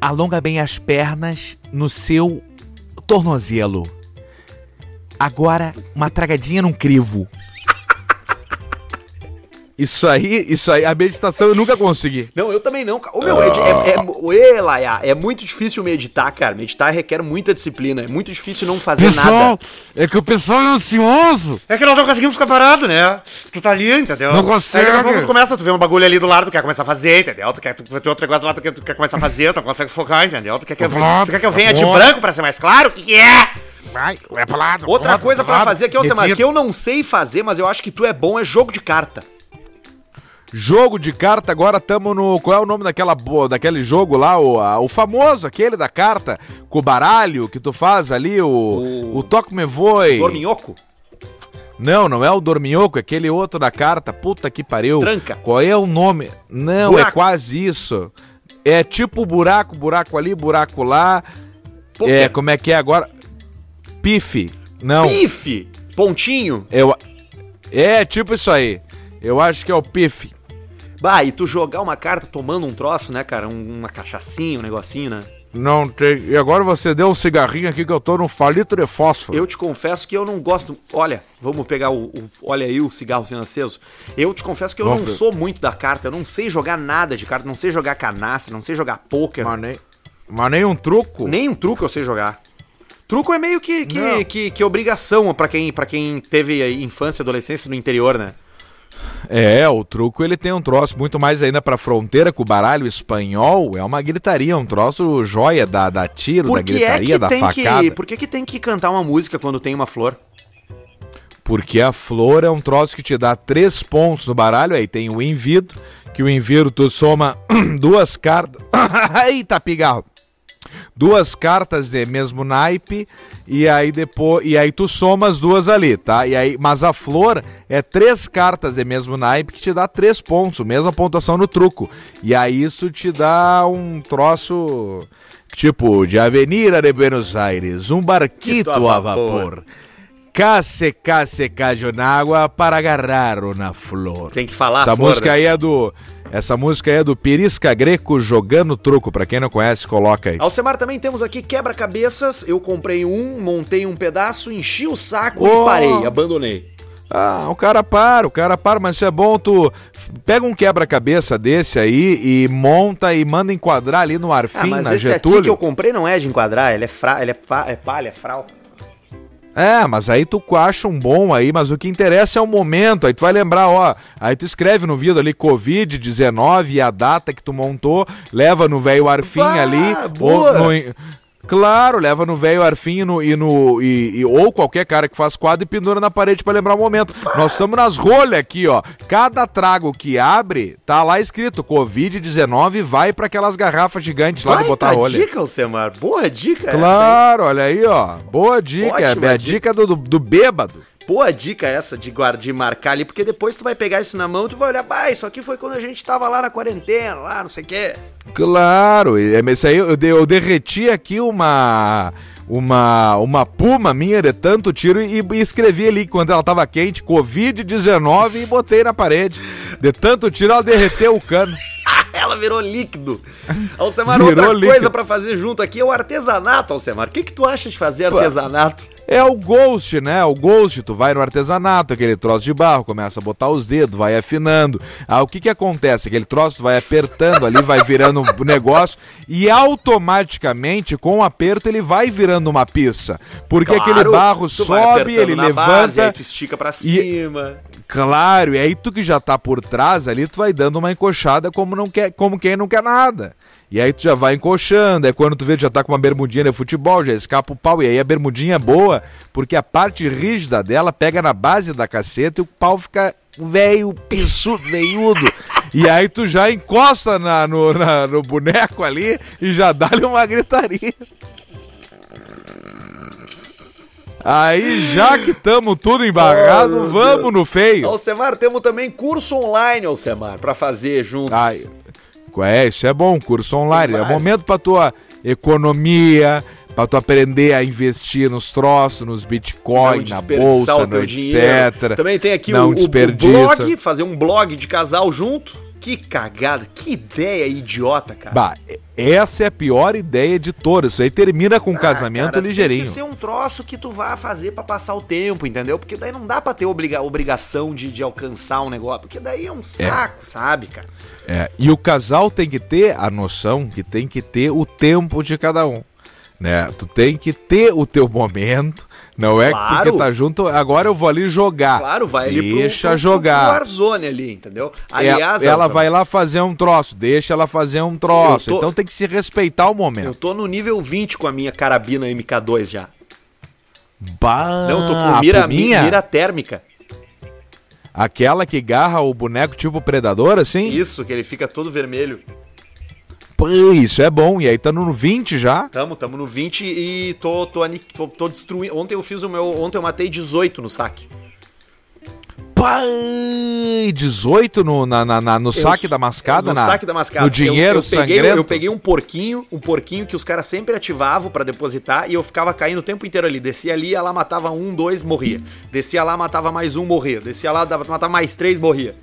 Alonga bem as pernas no seu tornozelo. Agora, uma tragadinha num crivo. Isso aí, isso aí, a meditação eu nunca consegui. Não, eu também não. cara. Ô, meu, é, é, é, Ê, Laia, é muito difícil meditar, cara. Meditar requer muita disciplina. É muito difícil não fazer nada. é que o pessoal é ansioso. É que nós não conseguimos ficar parado, né? Tu tá ali, entendeu? Não consegue. Aí daqui a pouco tu começa, tu vê um bagulho ali do lado, tu quer começar a fazer, entendeu? Tu quer tu vê outro negócio lá, tu quer, tu quer começar a fazer, tu não consegue focar, entendeu? Tu quer que eu, tu quer que eu venha de branco pra ser mais claro? O que, que é? Vai, é pro lado. Outra coisa pra fazer aqui, ô Semar, Medita. que eu não sei fazer, mas eu acho que tu é bom, é jogo de carta. Jogo de carta, agora tamo no. Qual é o nome daquela, daquele jogo lá? O, a- o famoso, aquele da carta, com o baralho que tu faz ali, o. O- O, Toque Me Voe. Dorminhoco? Não, não é o Dorminhoco, é aquele outro da carta. Puta que pariu. Tranca. Qual é o nome? Não, Buraco. é quase isso. É tipo buraco, buraco ali, buraco lá. Poker. É, como é que é agora? Pife. Não. Pife! Pontinho? Eu... É tipo isso aí. Eu acho que é o pife. Bah, e tu jogar uma carta tomando um troço, né, cara? Um- uma cachaçinha, um negocinho, né? Não tem. E agora você deu um cigarrinho aqui que eu tô no falito de fósforo. Eu te confesso que eu não gosto. Olha, vamos pegar o. o- olha aí o cigarro sendo aceso. Eu te confesso que eu Vamos não ver. sou muito da carta. Eu não sei jogar nada de carta. Não sei jogar canastra, não sei jogar pôquer. Mas nem, mas nem um truco. Nem um truco eu sei jogar. Truco é meio que, que, Não. que, que obrigação pra quem, pra quem teve infância e adolescência no interior, né? É, o truco ele tem um troço muito mais ainda pra fronteira com o baralho espanhol. É uma gritaria, um troço joia da, da tiro, da Por que é gritaria, que da tem facada. que. Por que, que tem que cantar uma música quando tem uma flor? Porque a flor é um troço que te dá três pontos no baralho. Aí tem o envido, que o envido tu soma duas cartas. Eita, pigarro! Duas cartas de mesmo naipe e aí depois e aí tu soma as duas ali, tá? E aí, mas a flor é três cartas de mesmo naipe que te dá três pontos, mesma pontuação no truco. E aí isso te dá um troço tipo de Avenida de Buenos Aires, um barquito a a vapor. Vapor. Case, case, cajo na água para agarrar na flor. Tem que falar Essa flor, música né? aí é do. Essa música aí é do Pirisca Greco jogando truco. Pra quem não conhece, coloca aí. Alcemar, também temos aqui quebra-cabeças. Eu comprei um, montei um pedaço, enchi o saco Oh. e parei, abandonei. Ah, o cara para, o cara para, mas isso é bom, tu pega um quebra-cabeça desse aí e monta e manda enquadrar ali no Ah, Arfim, mas na esse Getúlio. aqui que eu comprei não é de enquadrar, ele é, fra... ele é, pa... é palha, é frau. É, mas aí tu acha um bom aí, mas o que interessa é o momento. Aí tu vai lembrar, ó. Aí tu escreve no vídeo ali Covid-19 e a data que tu montou, leva no velho Arfim Bah, ali. boa. Ou no, claro, leva no velho Arfim e no, e no. e- e- ou qualquer cara que faz quadro e pendura na parede pra lembrar o momento. Nós estamos nas rolhas aqui, ó. Cada trago que abre, tá lá escrito Covid-19 vai pra aquelas garrafas gigantes lá do botar rolha. dica, Alcemar. Boa dica? Claro, olha aí, ó. Boa dica. Ótima é a dica. dica do, do, do bêbado. Boa dica essa de guardar, de marcar ali, porque depois tu vai pegar isso na mão e tu vai olhar, bah, isso aqui foi quando a gente tava lá na quarentena, lá, não sei o quê. Claro, e- é, isso aí eu, eu derreti aqui uma uma uma puma minha de tanto tiro e, e escrevi ali quando ela tava quente, Covid-19 e botei na parede. De tanto tiro ela derreteu o cano. Ela virou líquido. Alcemar, Virou outra líquido. coisa pra fazer junto aqui é o artesanato, Alcemar. O que que tu acha de fazer artesanato? É o ghost, né? O ghost, tu vai no artesanato, aquele troço de barro, começa a botar os dedos, vai afinando. Ah, o que que acontece? Aquele troço tu vai apertando ali, vai virando um negócio e automaticamente, com o aperto, ele vai virando uma pizza. Porque aquele Claro, barro tu vai sobe, ele levanta. base, aí tu estica pra cima. Claro, e aí tu que já tá por trás ali, tu vai dando uma encoxada como, não quer, como quem não quer nada. E aí tu já vai encoxando, é quando tu vê que já tá com uma bermudinha de futebol, já escapa o pau. E aí a bermudinha é boa, porque a parte rígida dela pega na base da caceta e o pau fica velho, pissudo, veiudo. E aí tu já encosta na- no, na- no boneco ali e já dá-lhe uma gritaria. Aí, já que tamo tudo embargado, Oh, vamos Deus. no feio. Alcemar, temos também curso online, Alcemar, pra fazer juntos. Ai, é, isso é bom, curso online. É momento pra tua economia, Pra tu aprender a investir nos troços, nos bitcoin, na bolsa, no etc. Também tem aqui não o, o blog, fazer um blog de casal junto. Que cagada, que ideia idiota, cara. Bah, essa é a pior ideia de todas. Isso aí termina com um ah, casamento cara, ligeirinho. Tem que ser um troço que tu vá fazer para passar o tempo, entendeu? Porque daí não dá pra ter obriga obrigação de, de alcançar um negócio. Porque daí é um saco, é. sabe, cara? É, e o casal tem que ter a noção que tem que ter o tempo de cada um né? Tu tem que ter o teu momento, não é claro. porque tá junto, agora eu vou ali jogar. Claro, vai ali deixa pro, pro, jogar. Pro Warzone ali, entendeu? É, Aliás, ela, ela vai lá fazer um troço, deixa ela fazer um troço. Tô, então tem que se respeitar o momento. Eu tô no nível 20 com a minha carabina MK2 já. Bah, não, tô com mira, minha? mira térmica. Aquela que garra o boneco tipo predador, assim? Isso, que ele fica todo vermelho. Pô, isso é bom. E aí tá no 20 já? Tamo, tamo no 20 e tô, tô, tô, tô destruindo. Ontem eu fiz o meu. Ontem eu matei 18 no saque. Pai, 18 no, na, na, no saque da mascada? No na, saque da mascada. No dinheiro eu, eu peguei, sangrento? Eu peguei um porquinho, um porquinho que os caras sempre ativavam para depositar e eu ficava caindo o tempo inteiro ali. Descia ali, ela matava um, dois, morria. Descia lá, matava mais um, morria. Descia lá, matava mais três, morria.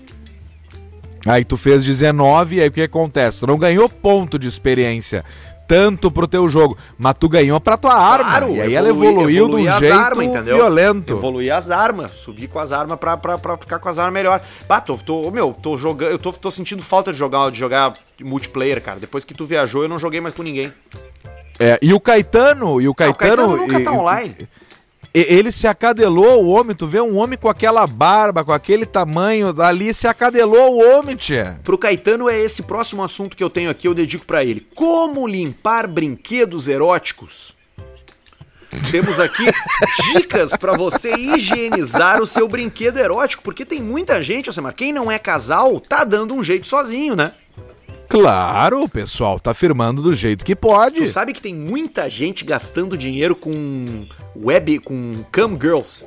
Aí tu fez 19 e aí o que acontece? Tu não ganhou ponto de experiência tanto pro teu jogo, mas tu ganhou pra tua arma. Claro, e aí ela evoluiu de um jeito arma, violento. Evoluir as armas, subir com as armas pra, pra, pra ficar com as armas melhor. Bah, tô, tô, meu, tô jogando, eu tô, tô sentindo falta de jogar, de jogar multiplayer, cara. Depois que tu viajou, eu não joguei mais com ninguém. É, e o Caetano, e o Caetano, ah, o Caetano nunca tá online. E, ele se acadelou, o homem, tu vê um homem com aquela barba, com aquele tamanho, ali se acadelou o homem, tia. Pro Caetano é esse próximo assunto que eu tenho aqui, eu dedico para ele. Como limpar brinquedos eróticos? Temos aqui dicas para você higienizar o seu brinquedo erótico, porque tem muita gente, Alcemar, quem não é casal, tá dando um jeito sozinho, né? Claro, o pessoal tá firmando do jeito que pode. Tu sabe que tem muita gente gastando dinheiro com web, com cam girls.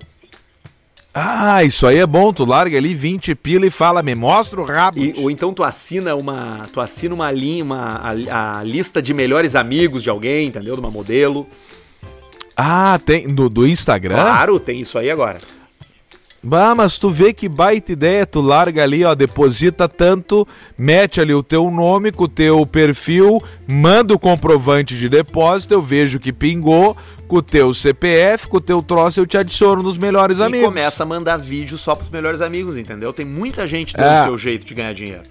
Ah, isso aí é bom, tu larga ali 20 pila e fala, me mostra o rabo. E, ou então tu assina uma, tu assina uma linha, uma, a, a, lista de melhores amigos de alguém, entendeu? De uma modelo. Ah, tem do, do Instagram? Claro, tem isso aí agora. Bah, mas tu vê que baita ideia, tu larga ali, ó, deposita tanto, mete ali o teu nome com o teu perfil, manda o comprovante de depósito, eu vejo que pingou, com o teu CPF, com o teu troço, eu te adiciono nos melhores e amigos. E começa a mandar vídeo só pros melhores amigos, entendeu? Tem muita gente dando é. o seu jeito de ganhar dinheiro.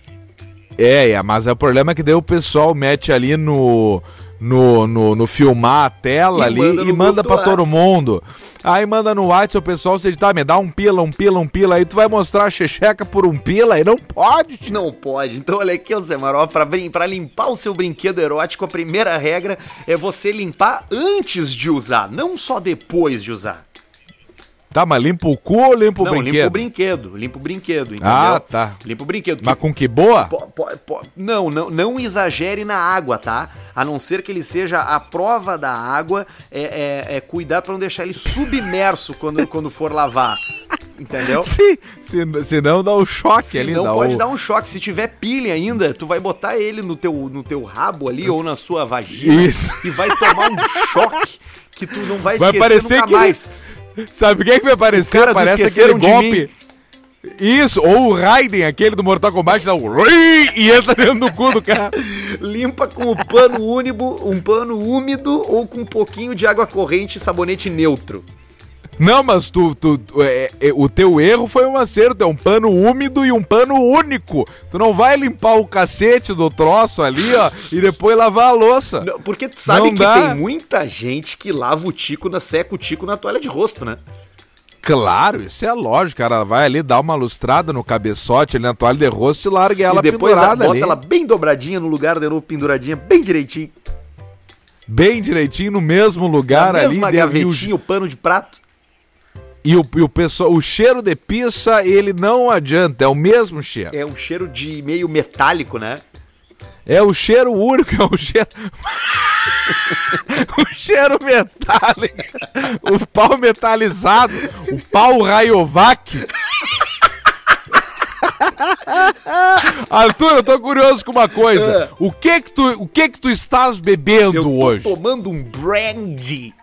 É, é, mas o problema é que daí o pessoal mete ali no no, no, no filmar a tela e ali manda e manda para todo mundo. Aí manda no WhatsApp o pessoal, você tá, me dá um pila, um pila, um pila, aí tu vai mostrar a checheca por um pila e não pode. Não pode. Então olha aqui, Zé Maró, pra, pra limpar o seu brinquedo erótico, a primeira regra é você limpar antes de usar, não só depois de usar. Tá, mas limpa o cu ou limpa o não, brinquedo? limpa o brinquedo, limpa o brinquedo, entendeu? Ah, tá. Limpa o brinquedo. Mas com que boa? Po, po, po, não, não, não exagere na água, tá? A não ser que ele seja a prova da água, é, é, é cuidar para não deixar ele submerso quando, quando for lavar. Entendeu? Sim, se, senão dá um choque senão ali. Não pode um... dar um choque. Se tiver pilha ainda, tu vai botar ele no teu, no teu rabo ali ou na sua vagina Isso. e vai tomar um choque que tu não vai, vai esquecer nunca que... mais. Sabe quem que vai aparecer? Cara, Parece aquele golpe. Isso, ou o Raiden, aquele do Mortal Kombat, dá um e entra dentro do cu do cara. Limpa com o pano úmido, um pano úmido ou com um pouquinho de água corrente e sabonete neutro. Não, mas tu, tu, tu é, é, o teu erro foi um acerto, é um pano úmido e um pano único. Tu não vai limpar o cacete do troço ali, ó, e depois lavar a louça. Não, porque tu sabe não que dá. tem muita gente que lava o tico, na, seca o tico na toalha de rosto, né? Claro, isso é lógico, cara. vai ali dar uma lustrada no cabeçote ali na toalha de rosto e larga ela e depois bota ali. ela bem dobradinha no lugar de novo, penduradinha, bem direitinho. Bem direitinho, no mesmo lugar na ali. Mesma gavetinha, o pano de prato. E o, e o, pessoal, o cheiro de pizza, ele não adianta, é o mesmo cheiro. É um cheiro de meio metálico, né? É o cheiro único, é o cheiro. o cheiro metálico. O pau metalizado. O pau Rayovac. Arthur, eu tô curioso com uma coisa. O que que tu, o que que tu estás bebendo Eu tô hoje? tomando um brandy.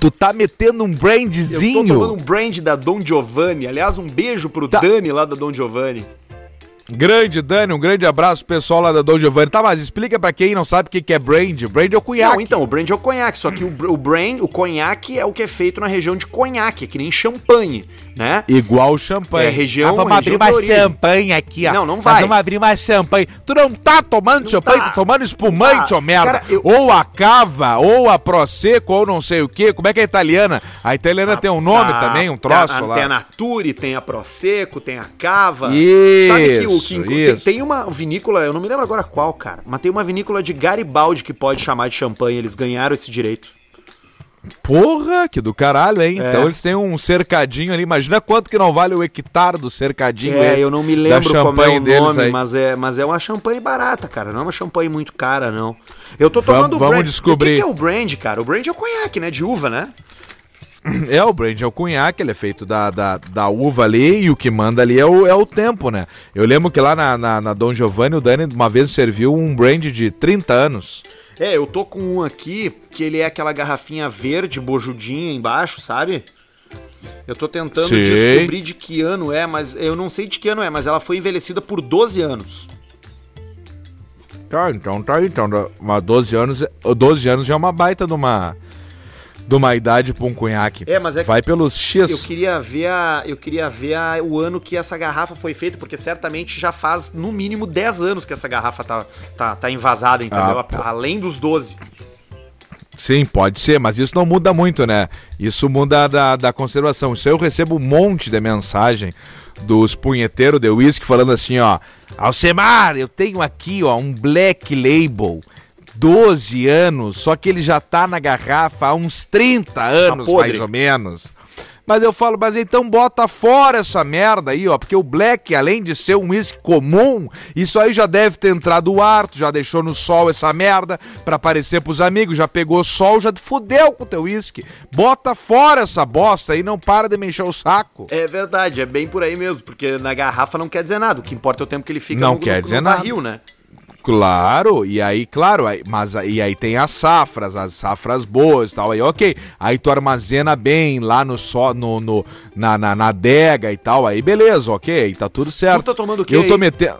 Tu tá metendo um Eu tô brandzinho? tomando um brand da Don Giovanni. Aliás, um beijo pro Tá. Dani lá da Don Giovanni. Grande Dani, um grande abraço pro pessoal lá da Dom Giovanni. Tá, mas explica pra quem não sabe o que que é brand. Brand é o cunhaque. Não, então, o brand é o conhaque, só que o, o brand, o conhaque é o que é feito na região de conhaque, é que nem champanhe, né? Igual champanhe. É, região- Ah, vamos região abrir uma champanhe aqui, ó. Não, não Nós vai. Vamos abrir uma champanhe. Tu não tá tomando champanhe, tá. tá tomando espumante, Não tá. merda. Cara, eu- Ou a cava, ou a Prosecco, ou não sei o quê. Como é que é a italiana? A italiana tem um nome A- também, um troço a, lá. Tem a Nature, tem a Prosecco, tem a Cava. Isso, Sabe que o que tem, isso. tem uma vinícola, eu não me lembro agora qual, cara, mas tem uma vinícola de Garibaldi que pode chamar de champanhe, eles ganharam esse direito. Porra, que do caralho, hein? É. Então eles têm um cercadinho ali. Imagina quanto que não vale o hectare do cercadinho É, esse eu não me lembro como é o nome, mas é, mas é uma champanhe barata, cara. Não é uma champanhe muito cara, não. Eu tô Vamos- tomando o vamos brand. descobrir. O que, que é o brand, cara? O brand é o conhaque, né? De uva, né? É, o brand é o cunhaque, ele é feito da, da, da uva ali e o que manda ali é o, é o tempo, né? Eu lembro que lá na, na, na Dom Giovanni o Dani uma vez serviu um brand de 30 anos. É, eu tô com um aqui que ele é aquela garrafinha verde, bojudinha embaixo, sabe? Eu tô tentando Sei. descobrir de que ano é, mas eu não sei de que ano é, mas ela foi envelhecida por 12 anos. Tá, então tá aí, então. Uma 12 anos, 12 anos já é uma baita de uma, de uma idade pra um cunhaque. É, mas é que Vai pelos X. Eu queria ver a, eu queria ver a, o ano que essa garrafa foi feita, porque certamente já faz no mínimo 10 anos que essa garrafa tá, tá, tá invasada, entendeu? Ah, pô. Além dos 12. Sim, pode ser, mas isso não muda muito, né? Isso muda da, da conservação. Isso aí eu recebo um monte de mensagem dos punheteiros de uísque falando assim, ó. Alcemar, eu tenho aqui, ó, um Black Label. 12 anos, só que ele já tá na garrafa há uns 30 anos, podre. mais ou menos. Mas eu falo, mas então bota fora essa merda aí, ó, porque o Black, além de ser um uísque comum, isso aí já deve ter entrado o ar, tu já deixou no sol essa merda pra aparecer pros amigos, já pegou sol, já fudeu com o teu uísque. Bota fora essa bosta aí, não para de me encher o saco. É verdade, é bem por aí mesmo, porque na garrafa não quer dizer nada. O que importa é o tempo que ele fica Não no, quer no- dizer no nada. barril, né? Claro, e aí, claro, aí- mas e aí tem as safras, as safras boas e tal, aí ok. Aí tu armazena bem lá no só, no, no- na, na, na adega e tal, aí beleza, ok, tá tudo certo. Tu tá tomando o quê Eu tô metendo...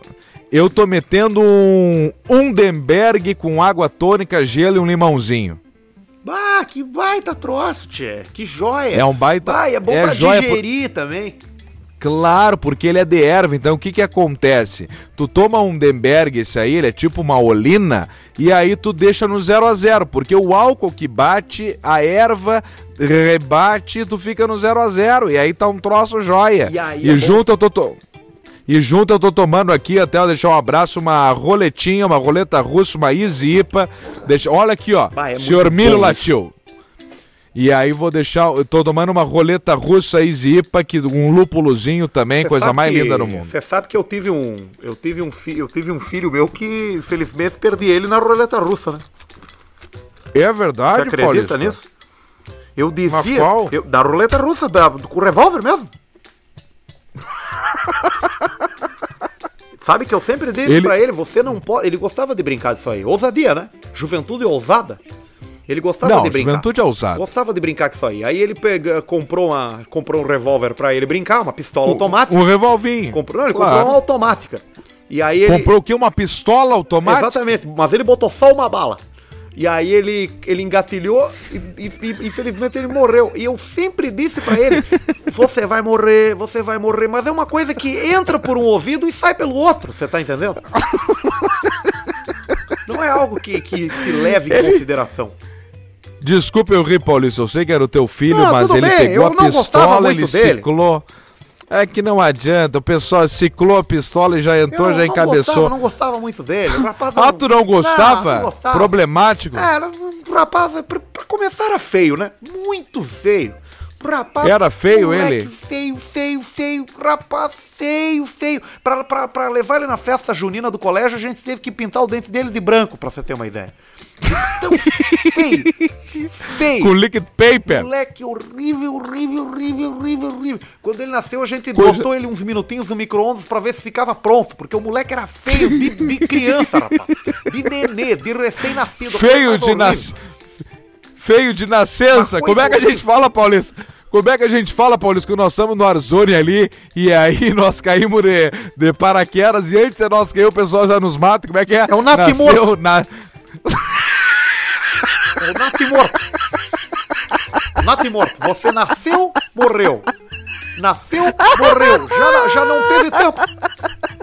Eu tô metendo um Undenberg com água tônica, gelo e um limãozinho. Bah, que baita troço, tchê. Que joia. É um baita- Bah, é bom é pra joia digerir também. Claro, porque ele é de erva, então o que que acontece? Tu toma um Denberg, esse aí, ele é tipo uma olina, e aí tu deixa no 0 a 0 porque o álcool que bate, a erva rebate, tu fica no 0 a 0 e aí tá um troço joia. E aí E é bom- junto eu tô... E junto eu tô tomando aqui, até eu deixar um abraço, uma roletinha, uma roleta russa, uma Easy IPA. Deixa, olha aqui, ó. Bah, é Senhor Milho bom latiu. E aí vou deixar, eu tô tomando uma roleta russa Easy IPA, que um lúpulozinho também, Cê coisa mais que- linda no mundo. Você sabe que eu tive um, eu tive um, fi, eu tive um filho meu que infelizmente perdi ele na roleta russa, né? É Você verdade, acredita Paulista? nisso? Eu qual? eu- da roleta russa, da, com o revólver mesmo. Sabe que eu sempre disse Ele- pra ele, você não pode. Ele gostava de brincar disso aí. Ousadia, né? Juventude ousada. Ele gostava Não, de brincar. juventude é ousada. Gostava de brincar com isso aí. Aí ele pega, comprou, uma, comprou um revólver pra ele brincar, uma pistola automática. Um revolvinho. Comprou, não, ele Claro. comprou uma automática. E aí ele. Comprou o quê? Uma pistola automática? Exatamente, mas ele botou só uma bala. E aí ele, ele engatilhou e, e- infelizmente ele morreu. E eu sempre disse pra ele: você vai morrer, você vai morrer, mas é uma coisa que entra por um ouvido e sai pelo outro, você tá entendendo? Não é algo que, que, que leve em consideração. Desculpa eu rir, Paulista. Eu sei que era o teu filho, Não, mas ele bem, pegou eu a pistola, ele dele. ciclou. É que não adianta, o pessoal ciclou a pistola e já entrou, Eu já não encabeçou. Gostava, não gostava muito dele. O rapaz Ah, tu não gostava? Não, não gostava. Problemático? É, um rapaz, pra, pra começar era feio, né? Muito feio. Rapaz, Era feio ele? Feio, feio, feio. Rapaz, feio, feio. Pra, pra, pra levar ele na festa junina do colégio, a gente teve que pintar o dente dele de branco, pra você ter uma ideia. Tão feio. Feio. Com liquid paper. Moleque horrível, horrível, horrível, horrível, horrível. Quando ele nasceu, a gente Coisa- botou ele uns minutinhos no micro-ondas pra ver se ficava pronto, porque o moleque era feio de, de criança, rapaz. De nenê, de recém-nascido. Feio Coisa de horrível. nas... Feio de nascença. Como é que a gente fala, Paulista? Como é que a gente fala, Paulista, que nós estamos no Arzoni ali e aí nós caímos de, de paraquedas e antes de nós cair o pessoal já nos mata? Como é que é? É o Nath Nasceu. Na... Nath morto. Nath morto. Você nasceu, morreu. Nasceu, morreu. Já, já não teve tempo.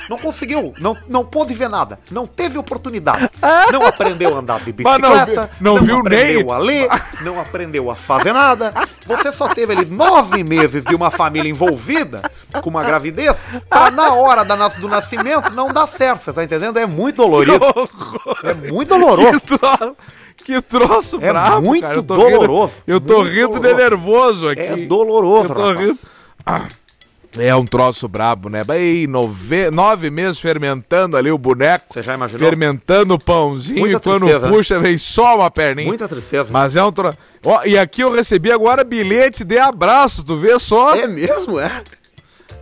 Não conseguiu. Não, não pôde ver nada. Não teve oportunidade. Não aprendeu a andar de Mas não bicicleta. vi- não viu aprendeu nem- a ler. Não aprendeu a fazer nada. Você só teve ali nove meses de uma família envolvida com uma gravidez. Pra na hora da, do nascimento não dar certo. Você tá entendendo? É muito dolorido. É muito doloroso. Que, tro... que troço É brabo, muito cara. Eu tô doloroso. Rindo, eu tô rindo de doloroso. nervoso aqui. É doloroso, Eu tô rapaz. rindo. Ah, é um troço brabo, né? Ei, nove... nove meses fermentando ali o boneco. Você já imaginou? Fermentando o pãozinho Muita e quando tristeza, né? puxa vem só uma perninha. Muita tristeza. Mas é um troço... Ó, e aqui eu recebi agora bilhete de abraço, tu vê só? É mesmo, é?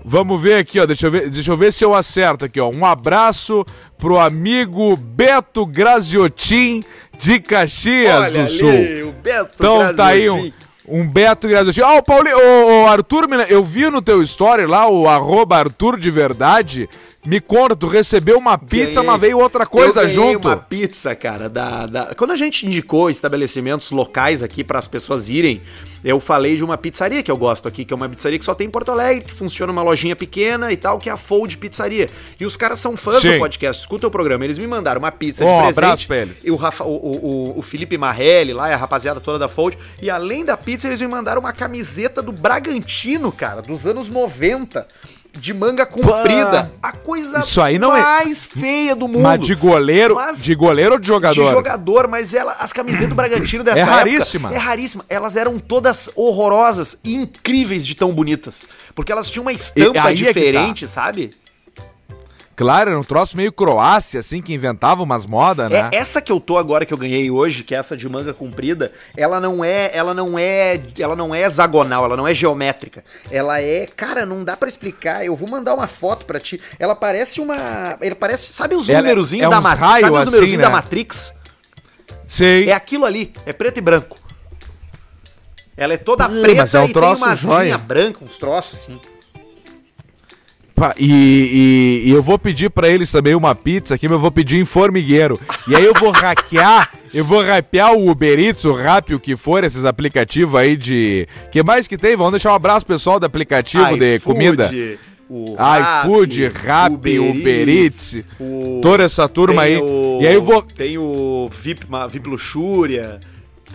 Vamos ver aqui, ó. Deixa eu ver, deixa eu ver se eu acerto aqui, ó. Um abraço pro amigo Beto Graziotin de Caxias do Sul. o Beto Então tá aí um, um Beto Graziotin. Ah, o Paulinho, o, o Arthur, eu vi no teu story lá, o arroba Arthur de verdade. Me conta, tu recebeu uma pizza, Ganhei. mas veio outra coisa Eu junto. uma pizza, cara, da, da- Quando a gente indicou estabelecimentos locais aqui para as pessoas irem, eu falei de uma pizzaria que eu gosto aqui, que é uma pizzaria que só tem em Porto Alegre, que funciona uma lojinha pequena e tal, que é a Fold Pizzaria. E os caras são fãs Sim. do podcast, escuta o programa. Eles me mandaram uma pizza Ó, de presente. abraço pra eles. E o, Rafa- o, o, o- o Felipe Marrelli lá, e a rapaziada toda da Fold. E além da pizza, eles me mandaram uma camiseta do Bragantino, cara, dos anos 90. De manga comprida. A coisa Isso aí não é- mais feia do mundo. Mas de goleiro, Mas- de goleiro ou de jogador? De jogador, mas ela, as camisetas do Bragantino dessa É época raríssima. É raríssima. Elas eram todas horrorosas e incríveis de tão bonitas. Porque elas tinham uma estampa é tá. diferente, sabe? Claro, era um troço meio Croácia, assim, que inventava umas modas, né? É essa que eu tô agora que eu ganhei hoje, que é essa de manga comprida, ela não é, ela não é, ela não é hexagonal, ela não é geométrica. Ela é, cara, não dá pra explicar. Eu vou mandar uma foto pra ti. Ela parece uma, ela parece, sabe os é- númerozinhos é da uns Matrix, sabe os assim, númerozinhos né? da Matrix? Sei. É aquilo ali, é preto e branco. Ela é toda preta é um e tem uma zinha branca, uns troços assim. E, e- e eu vou pedir pra eles também uma pizza aqui, mas eu vou pedir em formigueiro. E aí eu vou hackear, eu vou hackear o Uber Eats, o Rappi, o que for, esses aplicativos aí de... que mais que tem? Vamos deixar um abraço pessoal do aplicativo de iFood, comida. O iFood, Rappi, Uber Eats, o- toda essa turma aí. o- E aí eu vou... Tem o VIP, VIP Luxúria,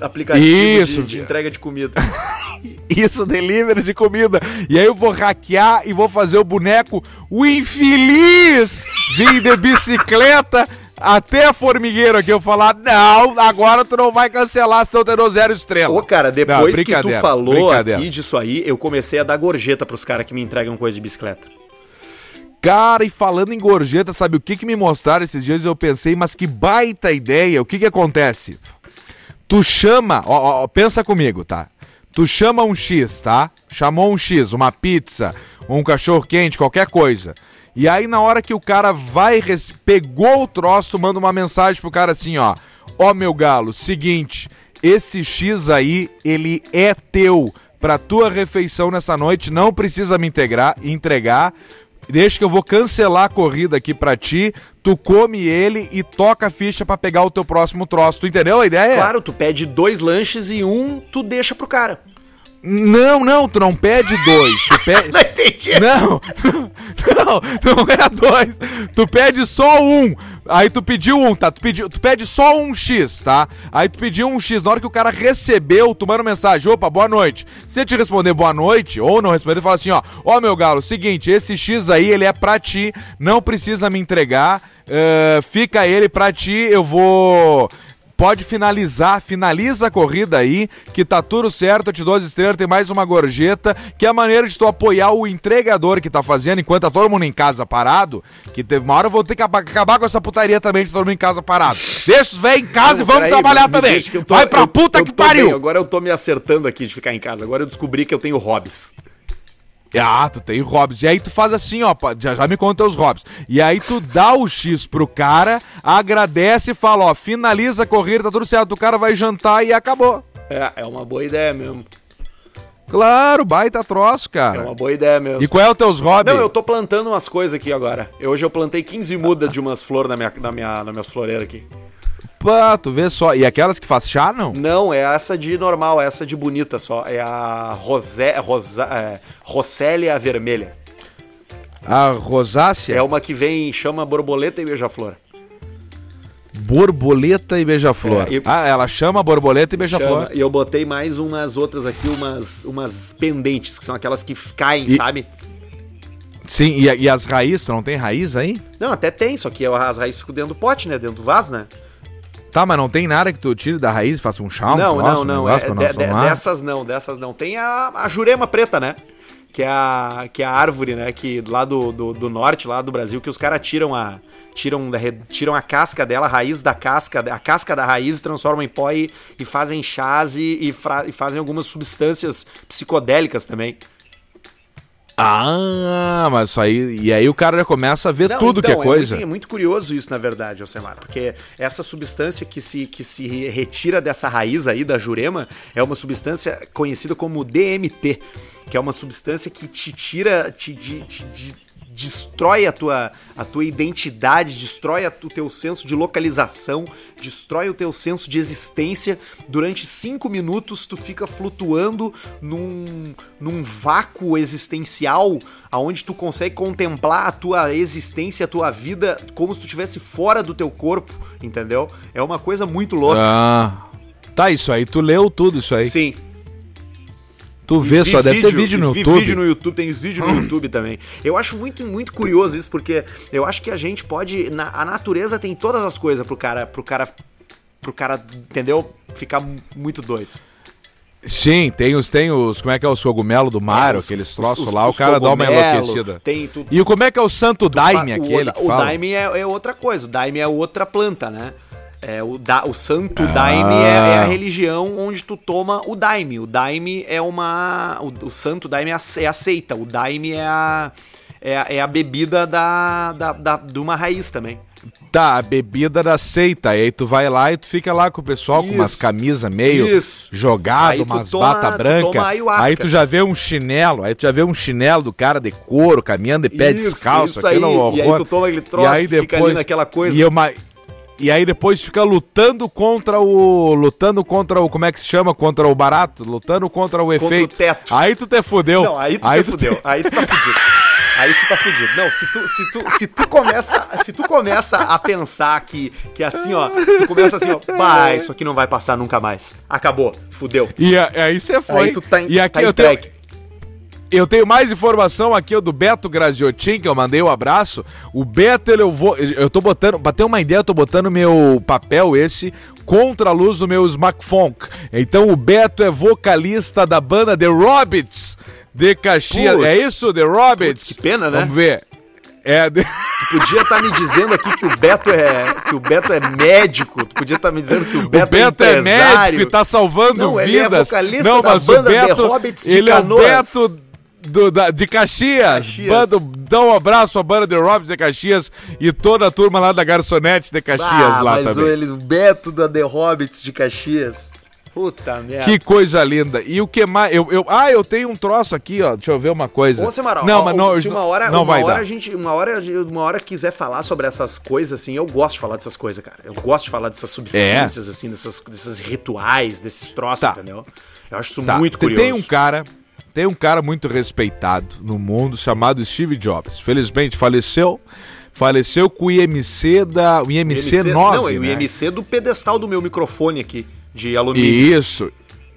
aplicativo Isso, de, de entrega de comida. Isso, delivery de comida. E aí eu vou hackear e vou fazer o boneco, o infeliz, vir de bicicleta até formigueiro aqui. Eu falar, não, agora tu não vai cancelar, senão terou zero estrela. Ô, cara, Não, depois que tu falou aqui disso aí, eu comecei a dar gorjeta pros caras que me entregam coisa de bicicleta. Cara, e falando em gorjeta, sabe o que que me mostraram esses dias? Eu pensei, mas que baita ideia. O que que acontece? Tu chama, ó, ó, pensa comigo, tá? Tu chama um X, tá? Chamou um X, uma pizza, um cachorro quente, qualquer coisa. E aí na hora que o cara vai, pegou o troço, tu manda uma mensagem pro cara assim, ó. Ó meu galo, seguinte, esse X aí, ele é teu pra tua refeição nessa noite, não precisa me integrar, entregar. Deixa que eu vou cancelar a corrida aqui pra ti, tu come ele e toca a ficha pra pegar o teu próximo troço. Tu entendeu a ideia? Claro, tu pede dois lanches e um tu deixa pro cara. Não, não, tu não pede dois. Tu pede... Não entendi. Não, não, não é dois. Tu pede só um. Aí tu pediu um, tá? Tu, pediu, tu pede só um X, tá? Aí tu pediu um X. Na hora que o cara recebeu, tu manda mensagem: opa, boa noite. Se ele te responder boa noite, ou não responder, fala assim: ó, ó, meu galo, seguinte, esse X aí, ele é pra ti, não precisa me entregar, eh, fica ele pra ti, eu vou pode finalizar, finaliza a corrida aí, que tá tudo certo, eu te dou as estrelas, tem mais uma gorjeta, que é a maneira de tu apoiar o entregador que tá fazendo, enquanto tá todo mundo em casa parado, que teve uma hora eu vou ter que acabar com essa putaria também de todo mundo em casa parado. Deixa os velhos em casa não, e vamos trabalhar também. Tô, Vai pra eu, puta eu, que pariu! Bem, agora eu tô me acertando aqui de ficar em casa, agora eu descobri que eu tenho hobbies. Ah, tu tem hobbies. E aí tu faz assim, ó, já, já me conta os hobbies. E aí tu dá o X pro cara, agradece e fala, ó, finaliza a corrida, tá tudo certo. O cara vai jantar e acabou. É, é uma boa ideia mesmo. Claro, baita troço, cara. É uma boa ideia mesmo. E qual é o teus hobbies? Não, eu tô plantando umas coisas aqui agora. Hoje eu plantei 15 mudas de umas flores na minha, na minha, na minha floreira aqui. Opa, tu vê só. E aquelas que faz chá, não? Não, é essa de normal, essa de bonita só. É a Rosé, Rosa, é, Rossélia vermelha. A rosácea? É uma que vem, chama borboleta e beija-flor. Borboleta e beija-flor. É, ah, ela chama borboleta e beija-flor. E eu botei mais umas outras aqui, umas, umas pendentes, que são aquelas que caem, e... sabe? Sim, e, e, as raízes, não tem raiz aí? Não, até tem, só que as raízes ficam dentro do pote, né? Dentro do vaso, né? Tá, mas não tem nada que tu tire da raiz e faça um chá, um Não, troço, não, não. Um é, de, de, dessas não, dessas não. Tem a, a jurema preta, né? Que é a, que é a árvore, né? Que lá do, do, do norte, lá do Brasil, que os caras tiram a, tiram, tiram a casca dela, a raiz da casca, a casca da raiz transformam em pó e, e fazem chás e, e, e, fazem algumas substâncias psicodélicas também. Ah, mas isso aí. E aí o cara já começa a ver Não, tudo então, que é então, coisa. É muito, é muito curioso isso, na verdade, Alcemar. Porque essa substância que se, que se retira dessa raiz aí da jurema é uma substância conhecida como DMT, que é uma substância que te tira, te, te, te, destrói a tua, a tua identidade, destrói a, o teu senso de localização, destrói o teu senso de existência. Durante cinco minutos tu fica flutuando num, num vácuo existencial aonde tu consegue contemplar a tua existência, a tua vida como se tu estivesse fora do teu corpo, entendeu? É uma coisa muito louca. Ah, tá, isso aí, tu leu tudo isso aí. Sim, Tu vê só, deve ter vídeo no YouTube. vídeo no YouTube, tem vídeo no YouTube também. Eu acho muito, muito curioso isso, porque eu acho que a gente pode. Na, a natureza tem todas as coisas pro cara, pro cara. Pro cara, entendeu? Ficar muito doido. Sim, tem os, tem os. Como é que é o cogumelo do mar, é, os, aqueles troços os, lá, os o cara dá uma enlouquecida. Tem tudo. E como é que é o santo daime aquele? O, o daime é, é outra coisa, o daime é outra planta, né? É, o, da, o santo ah. daime é, é, a religião onde tu toma o daime. O daime é uma. O, o santo daime é a, é seita. O daime é a, é a, é a bebida da, da, da, de uma raiz também. Tá, a bebida da seita. E aí tu vai lá e tu fica lá com o pessoal isso, com umas camisas meio isso. jogado, umas toma, bata branca. Aí tu já vê um chinelo, aí tu já vê um chinelo do cara de couro, caminhando de pé isso, descalço, isso aquilo aí. horror. E aí tu toma aquele troço, e aí depois, fica ali naquela coisa. E, eu, e aí depois fica lutando contra o. Lutando contra o. Como é que se chama? Contra o barato? Lutando contra o efeito. Contra o teto. Aí tu te fudeu. Não, aí tu aí te tu fudeu. Te... Aí tu tá fudido. Aí tu tá fudido. Não, se tu, se tu, se tu começa, se tu começa a pensar que, que assim, ó, tu começa assim, ó, bah, isso aqui não vai passar nunca mais. Acabou, fudeu. E aí você foi. Aí tu tá, e aqui tá eu entregue. tenho eu tenho mais informação aqui ó, do Beto Graziotin, que eu mandei um abraço. O Beto, ele, eu vou. Eu tô botando. Pra ter uma ideia, eu tô botando meu papel esse contra a luz do meu smartphone. Então o Beto é vocalista da banda The Robbits de Caxias. Puts, é isso, The Robbits? Puts, que pena, né? Vamos ver. É. Tu podia estar tá me dizendo aqui que o Beto é que o Beto é médico. Tu podia estar tá me dizendo que o Beto, o Beto é, é médico e tá salvando Não, vidas. Ele é vocalista Não, mas da banda o Beto, The Hobbits de ele Canoas. é o Beto do, da, de Caxias. Caxias. Bando, dá um abraço à banda de Robs de Caxias e toda a turma lá da Garçonete de Caxias ah, lá mas também. Mas o Beto da The Hobbits de Caxias. Puta merda. Que coisa linda. E o que mais? Eu, eu, ah, eu tenho um troço aqui, ó. Deixa eu ver uma coisa. Ô, Semaral, não, ó, mas não, se uma hora, não uma vai hora dar. a gente, uma hora, uma hora quiser falar sobre essas coisas assim, eu gosto de falar dessas coisas, cara. Eu gosto de falar dessas substâncias é. assim, dessas, desses rituais, desses troços, tá. entendeu? Eu acho isso tá. muito curioso. Tem um cara, tem um cara muito respeitado no mundo chamado Steve Jobs. Felizmente faleceu. Faleceu com o IMC da. O IMC, IMC 9. Não, é o né? IMC do pedestal do meu microfone aqui, de alumínio. Isso.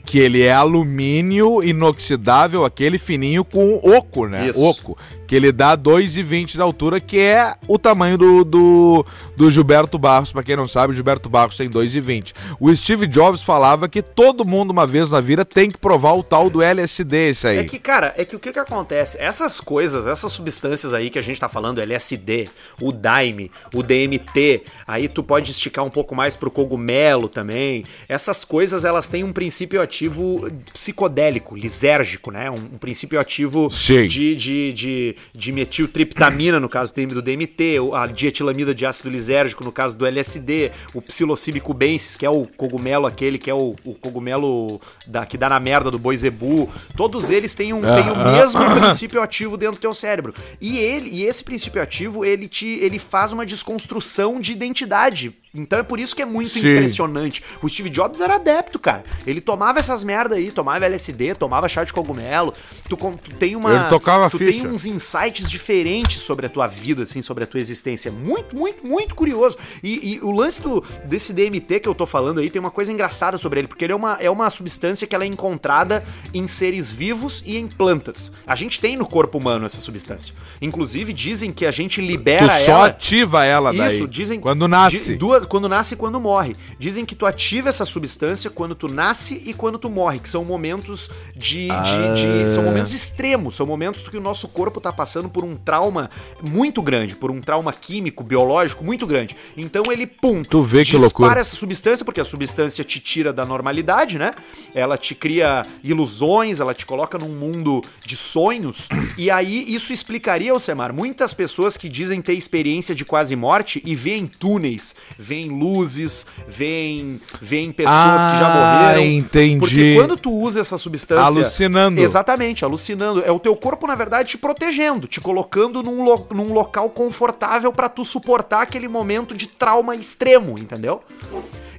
Que ele é alumínio inoxidável, aquele fininho com oco, né? Isso. Oco. Que ele dá 2,20 de altura, que é o tamanho do, do, do Gilberto Barros. Pra quem não sabe, o Gilberto Barros tem 2,20. O Steve Jobs falava que todo mundo, uma vez na vida, tem que provar o tal do LSD, esse aí. É que, cara, é que o que que acontece? Essas coisas, essas substâncias aí que a gente tá falando, LSD, o Daime, o DMT, aí tu pode esticar um pouco mais pro cogumelo também. Essas coisas, elas têm um princípio ativo psicodélico, lisérgico, né? Um, um princípio ativo de, de, de, de metiltriptamina, no caso do DMT, a dietilamida de ácido lisérgico, no caso do LSD, o psilocybe cubensis, que é o cogumelo aquele, que é o, o cogumelo da, que dá na merda do boi zebu. Todos eles têm, um, têm o mesmo princípio ativo dentro do teu cérebro. E ele e esse princípio ativo, ele te ele faz uma desconstrução de identidade. Então é por isso que é muito Sim. impressionante. O Steve Jobs era adepto, cara. Ele tomava essas merda aí, tomava LSD, tomava chá de cogumelo. Tu, tu tem uma Ele tocava tu ficha. tem uns insights diferentes sobre a tua vida, assim, sobre a tua existência. Muito, muito, muito curioso. E, e o lance do, desse DMT que eu tô falando aí tem uma coisa engraçada sobre ele, porque ele é uma, é uma substância que ela é encontrada em seres vivos e em plantas. A gente tem no corpo humano essa substância. Inclusive, dizem que a gente libera Tu só ela. ativa ela daí. Isso, dizem. Quando nasce. di- duas- quando nasce e quando morre. Dizem que tu ativa essa substância quando tu nasce e quando tu morre, que são momentos de. de- Ah. de- são momentos extremos, são momentos que o nosso corpo tá passando por um trauma muito grande, por um trauma químico, biológico muito grande. Então ele, pum, Tu vê que dispara loucura. essa substância, porque a substância te tira da normalidade, né? Ela te cria ilusões, ela te coloca num mundo de sonhos. E aí isso explicaria, Alcemar, muitas pessoas que dizem ter experiência de quase morte e veem túneis, veem luzes, veem, veem pessoas que já Ah, morreram. entendi. Porque quando tu usa essa substância. Alucinando. Exatamente, alucinando. É o teu corpo, na verdade, te protegendo, te colocando num, lo- num local confortável pra tu suportar aquele momento de trauma extremo, entendeu?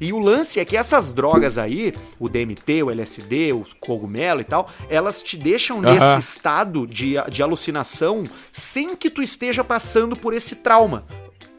E o lance é que essas drogas aí, o DMT, o LSD, o cogumelo e tal, elas te deixam nesse estado de, de alucinação sem que tu esteja passando por esse trauma.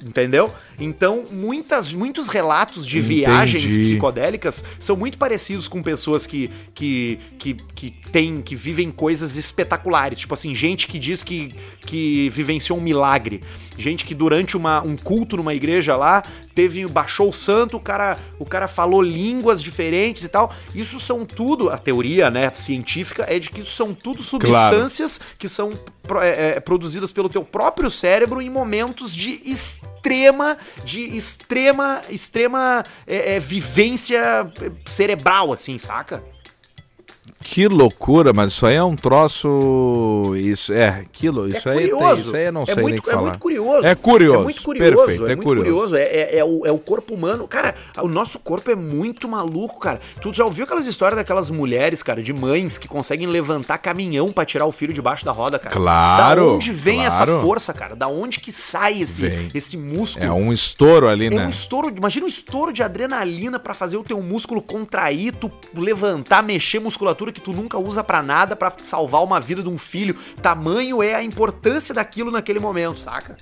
Entendeu? Então, muitas, muitos relatos de viagens Entendi. psicodélicas são muito parecidos com pessoas que, que, que, que, tem, que vivem coisas espetaculares. Tipo assim, gente que diz que, que vivenciou um milagre. Gente que durante uma, um culto numa igreja lá, teve baixou o santo, o cara, o cara falou línguas diferentes e tal. Isso são tudo, a teoria né, científica é de que isso são tudo substâncias que são é, é, produzidas pelo teu próprio cérebro em momentos de extrema, de extrema, extrema é, é, vivência cerebral, assim, saca? Que loucura, mas isso aí é um troço. Isso é, aquilo, isso aí tem, curioso. isso aí eu não é sei nem muito, o que é falar. muito curioso. É curioso. É muito curioso. Perfeito, é, é muito curioso. curioso. É, é- é o, é o corpo humano. Cara, o nosso corpo é muito maluco, cara. Tu já ouviu aquelas histórias daquelas mulheres, cara, de mães que conseguem levantar caminhão pra tirar o filho debaixo da roda, cara? Claro, Da onde vem essa claro. força, cara? Da onde que sai esse, Vem. esse músculo? É um estouro ali, É né? um estouro, imagina um estouro de adrenalina pra fazer o teu músculo contrair, tu levantar, mexer musculatura que tu nunca usa pra nada pra salvar uma vida de um filho. Tamanho é a importância daquilo naquele momento, saca?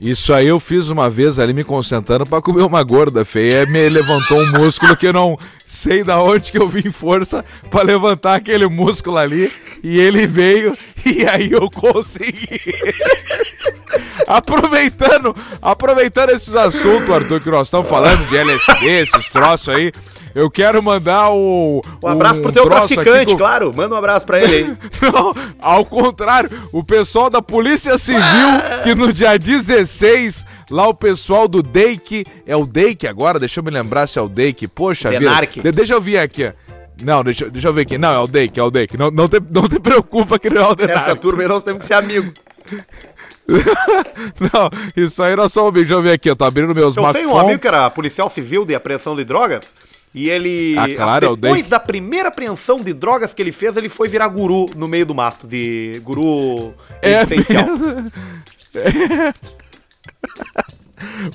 Isso aí eu fiz uma vez ali me concentrando pra comer uma gorda feia. Me levantou um músculo que eu não sei da onde que eu vim força pra levantar aquele músculo ali. E ele veio e aí eu consegui. aproveitando, aproveitando esses assuntos, Arthur, que nós estamos falando de LSD, esses troços aí. Eu quero mandar o. Um abraço pro teu traficante, eu- claro. Manda um abraço pra ele aí. não, ao contrário, o pessoal da Polícia Civil, que no dia 16, lá o pessoal do DEIC, é o DEIC agora? Deixa eu me lembrar se é o DEIC. Poxa vida. Deixa eu vir aqui. Não, deixa, deixa eu ver aqui. Não, é o DEIC, é o DEIC. Não, não, te, não te preocupa que não é o Denarc. Essa turma aí nós temos que ser amigos. Não, isso aí nós somos. Deixa eu ver aqui, eu tô abrindo meus Eu tenho um smartphone. amigo que era policial civil de apreensão de drogas. E ele. Ah, claro, é depois da primeira apreensão de drogas que ele fez, ele foi virar guru no meio do mato. De guru É existencial.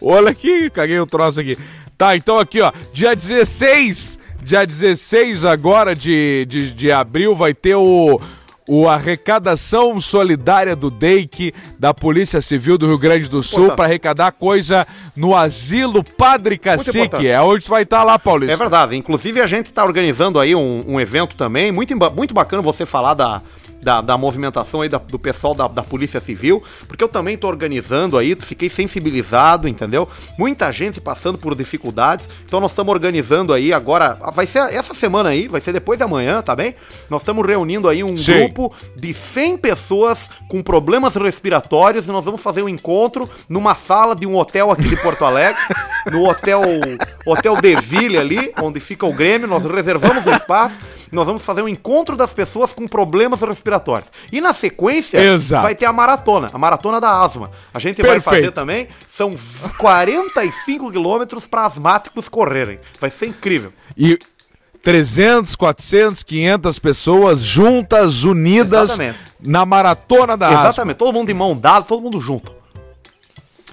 Olha aqui, caguei o troço aqui. Tá, então aqui, ó. Dia 16, dia 16 agora de, de, de abril vai ter o, o arrecadação solidária do DEIC da Polícia Civil do Rio Grande do Sul para arrecadar coisa no Asilo Padre Cacique. É onde vai estar tá lá, Paulista. É verdade. Inclusive a gente está organizando aí um, um evento também. Muito, muito bacana você falar da, da, da movimentação aí da, do pessoal da, da Polícia Civil, porque eu também tô organizando aí, fiquei sensibilizado, entendeu? Muita gente passando por dificuldades, então nós estamos organizando aí agora, vai ser essa semana aí, vai ser depois da manhã, tá bem? Nós estamos reunindo aí um Sim. grupo de 100 pessoas com problemas respiratórios e nós vamos fazer um encontro numa sala de um hotel aqui de Porto Alegre, no hotel Hotel Deville ali, onde fica o Grêmio, nós reservamos o espaço, nós vamos fazer um encontro das pessoas com problemas respiratórios respiratórias. E na sequência, Exato. vai ter a maratona, a maratona da asma. A gente Perfeito. vai fazer também, são 45 quilômetros para asmáticos correrem. Vai ser incrível. E 300, 400, 500 pessoas juntas, unidas Exatamente. na maratona da Exatamente. Asma. todo mundo de mão dada, todo mundo junto.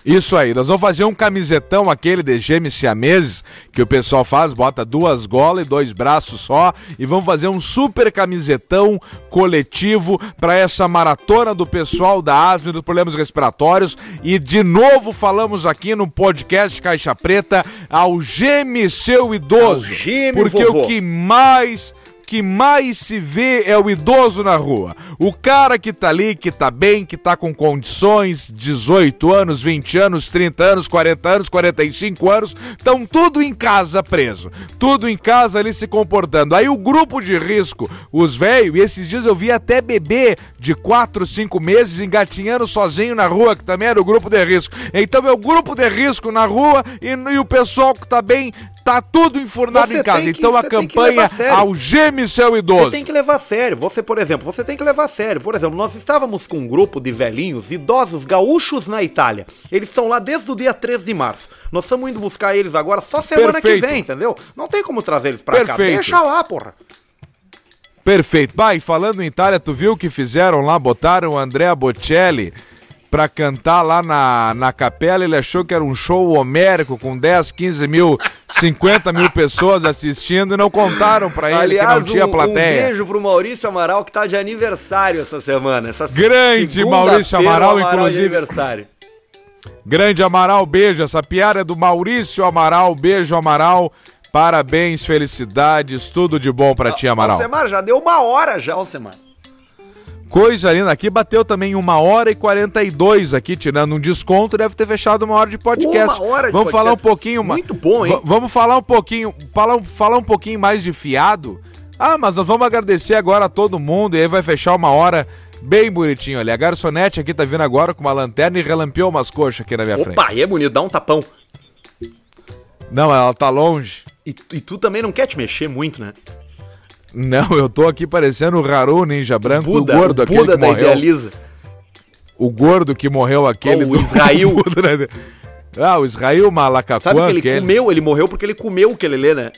Isso aí, nós vamos fazer um camisetão aquele de gêmeos siameses que o pessoal faz, bota duas golas e dois braços só e vamos fazer um super camisetão coletivo para essa maratona do pessoal da asma e dos problemas respiratórios e de novo falamos aqui no podcast Caixa Preta ao geme seu idoso, porque vovô. o que mais que mais se vê é o idoso na rua. O cara que tá ali, que tá bem, que tá com condições, 18 anos, 20 anos, 30 anos, 40 anos, 45 anos, estão tudo em casa preso. Tudo em casa ali se comportando. Aí o grupo de risco, os velhos, e esses dias eu vi até bebê de 4, 5 meses engatinhando sozinho na rua, que também era o grupo de risco. Então é o grupo de risco na rua e, e o pessoal que tá bem Tá tudo enfurnado você em casa. Que, então a campanha algeme seu idoso. Você tem que levar a sério. Você, por exemplo, você tem que levar a sério. Por exemplo, nós estávamos com um grupo de velhinhos, idosos gaúchos na Itália. Eles estão lá desde o dia 13 de março. Nós estamos indo buscar eles agora só semana Perfeito. que vem, entendeu? Não tem como trazer eles pra Perfeito. cá. Deixa lá, porra. Perfeito. Pai, falando em Itália, tu viu o que fizeram lá? Botaram o Andrea Bocelli pra cantar lá na, na capela. Ele achou que era um show homérico com 10, 15 mil, 50 mil pessoas assistindo e não contaram pra ele Aliás, que não tinha plateia. Um beijo pro Maurício Amaral que tá de aniversário essa semana. Essa Grande Maurício Amaral, Amaral inclusive. aniversário. Grande Amaral, beijo. Essa piada é do Maurício Amaral. Beijo, Amaral. Parabéns, felicidades, tudo de bom pra ti, Amaral. Alcemar, já deu uma hora já, Alcemar. Coisa linda. Aqui bateu também uma hora e 42 aqui, tirando um desconto, deve ter fechado uma hora de podcast. Uma hora de Vamos podcast. falar um pouquinho... Muito bom, hein? vamos falar um pouquinho, falar, falar um pouquinho mais de fiado. Ah, mas nós vamos agradecer agora a todo mundo e aí vai fechar uma hora bem bonitinho ali. A garçonete aqui tá vindo agora com uma lanterna e relampeou umas coxas aqui na minha Opa, frente. Opa, é bonito, dá um tapão. Não, ela tá longe. E, e tu também não quer te mexer muito, né? Não, eu tô aqui parecendo o Haru Ninja Branco, o, Buda, o gordo, o Buda aquele que da morreu. Idealiza. O gordo que morreu aquele. Oh, o Israel. Ah, o Israel Malacacuan. Sabe que ele aquele... comeu, ele morreu porque ele comeu o que ele lê, né?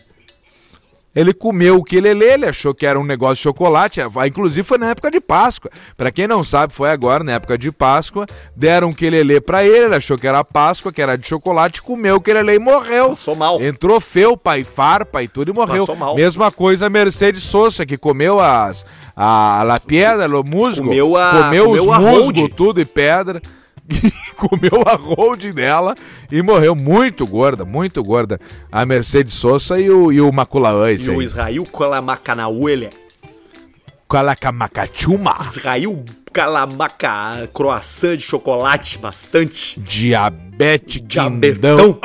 Ele comeu o que ele achou que era um negócio de chocolate, inclusive foi na época de Páscoa. Para quem não sabe, foi agora, na época de Páscoa, deram um que ele lê para ele, ele achou que era Páscoa, que era de chocolate, comeu o que ele lê e morreu. Passou mal. Entrou feu, pai farpa e tudo e morreu. Passou mal. Mesma coisa a Mercedes Sosa, que comeu as a la piedra, o musgo, comeu, a, comeu, comeu os musgo, tudo e pedra. comeu a holding dela e morreu muito gorda, muito gorda. A Mercedes Sosa e o, e o Maculaã. E o Israel Kalamakanaúele. Kalakamacachuma. Israel Kalamaca, croissant de chocolate, bastante. Diabetes Diabetão.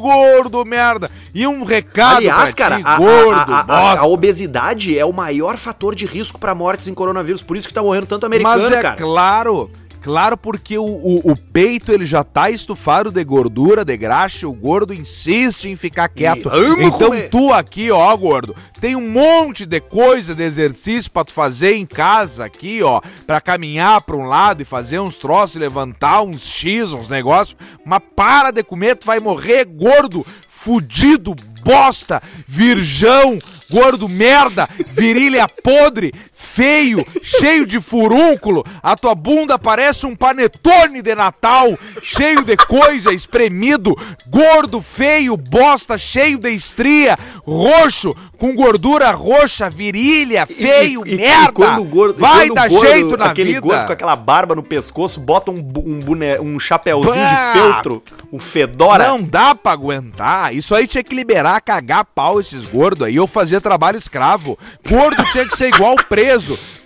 Gordo merda. E um recado Aliás, cara, ti, a, gordo, a, a, a, obesidade é o maior fator de risco para mortes em coronavírus, por isso que tá morrendo tanto americano, Mas é cara. claro Claro, porque o, o, o, peito ele já tá estufado de gordura, de graxa, o gordo insiste em ficar quieto. Então comer. tu aqui, ó, gordo, tem um monte de coisa de exercício para tu fazer em casa aqui, ó, para caminhar para um lado e fazer uns troços, levantar uns X, uns negócios, mas para de comer, tu vai morrer gordo, fudido, bosta, virgão, gordo merda, virilha podre, feio, cheio de furúnculo, a tua bunda parece um panetone de Natal, cheio de coisa, espremido, gordo, feio, bosta, cheio de estria, roxo, com gordura roxa, virilha, feio, E- e- merda. e o gordo, Vai o dar gordo- jeito na aquele vida. gordo com aquela barba no pescoço, bota um, um, um chapéuzinho Bah! de feltro, um fedora. Não dá pra aguentar. Isso aí tinha que liberar, cagar pau esses gordos aí. Eu fazia trabalho escravo. Gordo tinha que ser igual preso.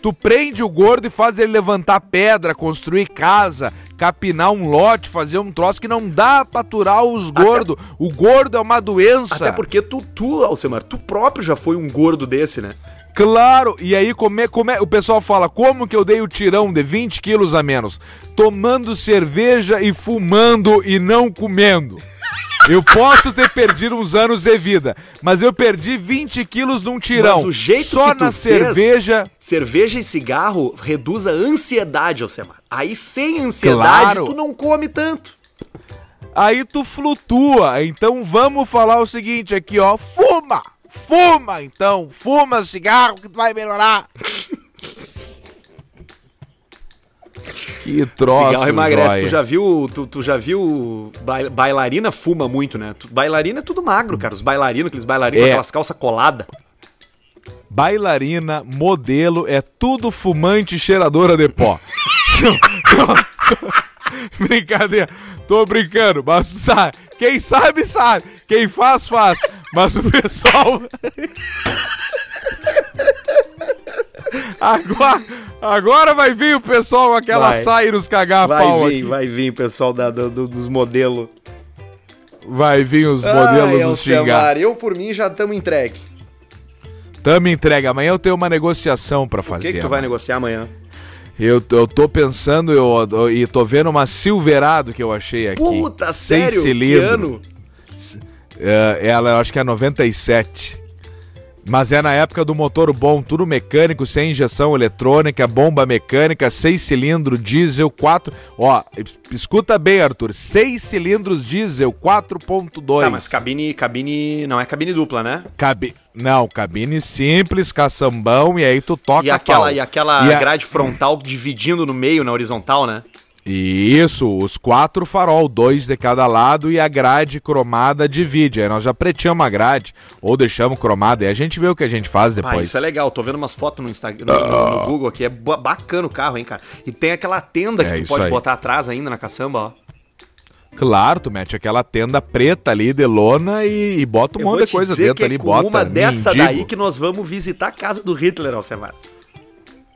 Tu prende o gordo e faz ele levantar pedra, construir casa, capinar um lote, fazer um troço que não dá pra aturar os gordos. O gordo é uma doença. Até porque tu, tu, Alcemar, tu próprio já foi um gordo desse, né? Claro, e aí como é, como é- o pessoal fala, como que eu dei o tirão de 20 quilos a menos? Tomando cerveja e fumando e não comendo. Eu posso ter perdido uns anos de vida, mas eu perdi 20 quilos num tirão. Mas o jeito Só que na fez- cerveja. Cerveja e cigarro reduz a ansiedade, Alcemar. Aí sem ansiedade, Claro. tu não come tanto. Aí tu flutua. Então vamos falar o seguinte aqui, ó. Fuma! Fuma, então! Fuma cigarro que tu vai melhorar! que troço, cigarro emagrece. joia. Tu já viu, tu, tu já viu bai- bailarina fuma muito, né? Bailarina é tudo magro, cara. Os bailarinos, aqueles bailarinos com É. aquelas calças coladas. bailarina, modelo, é tudo fumante e cheiradora de pó. Brincadeira, tô brincando, mas sabe, quem sabe, sabe, quem faz, faz, mas o pessoal. Agora, agora vai vir o pessoal com aquela Vai. nos cagar a Vai pau vir, aqui. vai vir, pessoal da, do- do- dos modelos. Vai vir os modelos nos xingar. eu por mim já estamos entregue. Tamo entregue, amanhã eu tenho uma negociação pra O fazer. que, que tu vai negociar amanhã? Eu, eu tô pensando eu, e tô vendo uma Silverado que eu achei aqui. Puta, sério? Que cilindros. ano? É, ela eu acho que é 97. Mas é na época do motor bom, tudo mecânico, sem injeção eletrônica, bomba mecânica, 6 cilindros, diesel, 4. Ó, escuta bem, Arthur. 6 cilindros diesel, 4.2. Tá, mas cabine, cabine. Não é cabine dupla, né? Cabi... Não, cabine simples, caçambão, e aí tu toca E aquela, pau. e aquela E a- grade frontal dividindo no meio, na horizontal, né? Isso, os quatro farol, dois de cada lado e a grade cromada divide. Aí nós já preteamos a grade ou deixamos cromada e a gente vê o que a gente faz Ah, depois. isso é legal. Tô vendo umas fotos no Instagram, no, no- Google aqui. É ba- bacana o carro, hein, cara. E tem aquela tenda que É tu pode aí. botar atrás ainda na caçamba, ó. Claro, tu mete aquela tenda preta ali de lona e, e bota um Eu monte de coisa dentro é ali, bota uma dessa mendigo. daí que nós vamos visitar a casa do Hitler, Alcemar.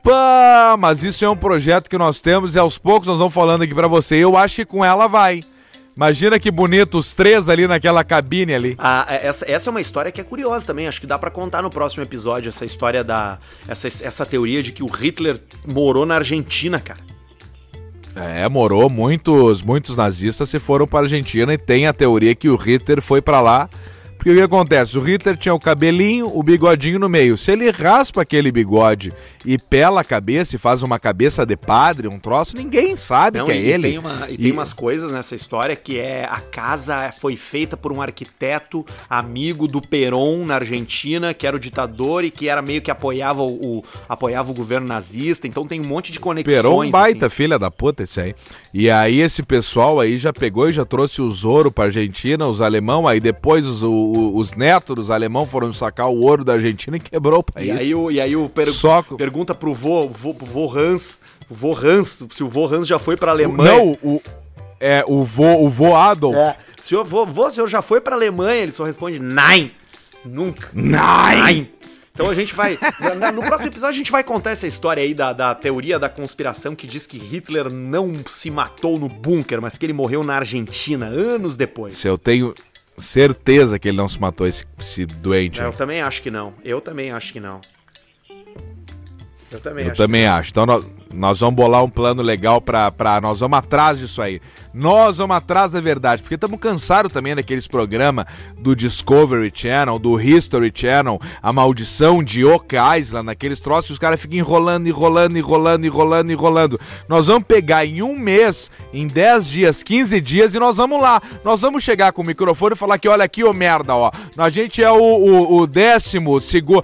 Pá, mas isso é um projeto que nós temos e aos poucos nós vamos falando aqui pra você. Eu acho que com ela vai. Imagina que bonito os três ali naquela cabine ali. Ah, é- essa, essa é uma história que é curiosa também. Acho que dá pra contar no próximo episódio essa história da. Essa, essa teoria de que o Hitler morou na Argentina, cara. É, morou. Muitos, muitos nazistas se foram para a Argentina e tem a teoria que o Hitler foi para lá. Porque o que acontece? O Hitler tinha o cabelinho, o bigodinho no meio. Se ele raspa aquele bigode e pela a cabeça e faz uma cabeça de padre, um troço, ninguém sabe Não, que é e, ele. Tem uma- e tem umas coisas nessa história que é a casa foi feita por um arquiteto amigo do Perón na Argentina, que era o ditador e que era meio que apoiava o, o- apoiava o governo nazista. Então tem um monte de conexões. Perão baita, assim. filha da puta, esse aí. E aí esse pessoal aí já pegou e já trouxe os ouro pra Argentina, os alemão, aí depois os, o- os netos dos alemão foram sacar o ouro da Argentina e quebrou o país. E aí o, e aí o per- Soco. pergunta pro vô, vô, vô Hans, o vô Hans, se o vô Hans já foi pra Alemanha. Não, o, é, o vô, o vô Adolf. É. Senhor, vô, vô, o senhor já foi pra Alemanha? Ele só responde, nein, nunca. Nein. Então a gente vai. No próximo episódio a gente vai contar essa história aí da, da teoria da conspiração que diz que Hitler não se matou no bunker, mas que ele morreu na Argentina anos depois. Se eu tenho certeza que ele não se matou, esse, esse doente. É, aí. Eu também acho que não. Eu também acho que não. Eu também Eu acho. também acho. Então nós, Nós vamos bolar um plano legal pra, pra. Nós vamos atrás disso aí. Nós vamos atrás da verdade, porque estamos cansados também daqueles programas do Discovery Channel, do History Channel, a maldição de Oak Island, aqueles troços que os caras ficam enrolando, enrolando, enrolando, enrolando, enrolando. Nós vamos pegar em um mês, em 10 dias, 15 dias e nós vamos lá. Nós vamos chegar com o microfone e falar que olha aqui, ô merda, ó. A gente é o, o, o décimo, segundo.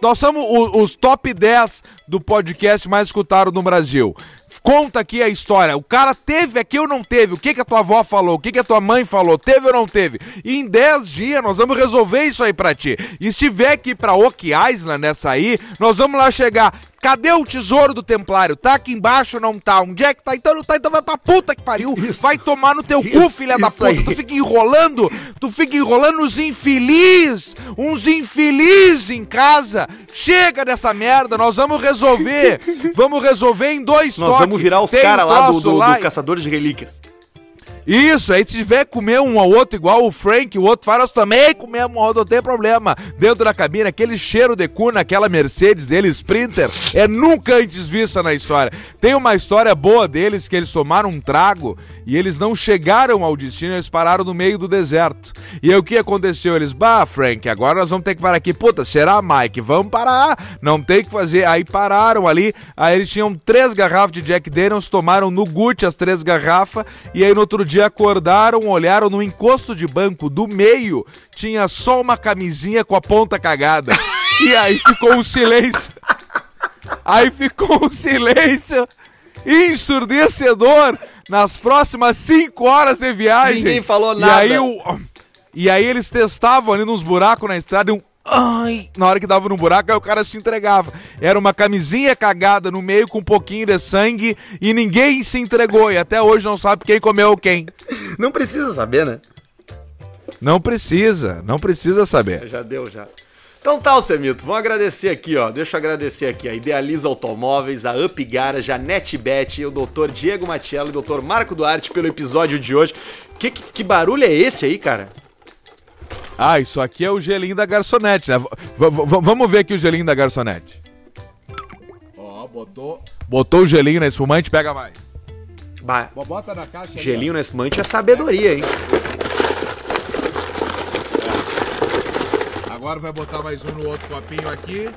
Nós somos os top 10 do podcast mais escutado no Brasil. Conta aqui a história. O cara teve aqui ou não teve? O que, que a tua avó falou? O que, que a tua mãe falou? Teve ou não teve? E em 10 dias nós vamos resolver isso aí pra ti. E se vier aqui pra Oak Island nessa aí, nós vamos lá chegar. Cadê o tesouro do Templário? Tá aqui embaixo ou não tá? Onde é que tá? Então não tá, então vai pra puta que pariu. Isso. Vai tomar no teu cu, Isso, filha da puta. aí. Tu fica enrolando, tu fica enrolando uns infeliz, uns infeliz em casa. Chega dessa merda, nós vamos resolver. Vamos resolver em dois Nós. Vamos virar os caras lá do, do, lá do Caçador de Relíquias. Isso, aí se tiver comer um ao outro igual o Frank, o outro fala, também comemos um ao outro, não tem problema. Dentro da cabine, aquele cheiro de cu naquela Mercedes dele, Sprinter, é nunca antes vista na história. Tem uma história boa deles, que eles tomaram um trago e eles não chegaram ao destino, eles pararam no meio do deserto. E aí o que aconteceu? Eles, bah, Frank, agora nós vamos ter que parar aqui. Puta, será, Mike? Vamos parar, não tem que fazer. Aí pararam ali, aí eles tinham três garrafas de Jack Daniels, tomaram no Gucci as três garrafas, e aí no outro dia acordaram, olharam no encosto de banco do meio, tinha só uma camisinha com a ponta cagada. E aí ficou um silêncio. Aí ficou um silêncio ensurdecedor nas próximas cinco horas de viagem. Ninguém falou E nada. aí, o... e aí eles testavam ali nos buracos na estrada e um. Ai, na hora que dava no buraco, aí o cara se entregava. Era uma camisinha cagada no meio com um pouquinho de sangue e ninguém se entregou. E até hoje não sabe quem comeu quem. Não precisa saber, né? Não precisa, não precisa saber. Já deu, já. Então tá, Semito, vamos agradecer aqui, ó. Deixa eu agradecer aqui a Idealiza Automóveis, a Up Garage, a NetBet, o Dr. Diego Matiello e o Dr. Marco Duarte pelo episódio de hoje. Que, que, que barulho é esse aí, cara? Ah, isso aqui é o gelinho da garçonete, né? V- vamos ver aqui o gelinho da garçonete. Ó, botou. Botou o gelinho na espumante, pega mais. Bah, Bota na caixa. ali, gelinho na espumante é sabedoria, hein? ó. Agora vai botar mais um no outro copinho aqui.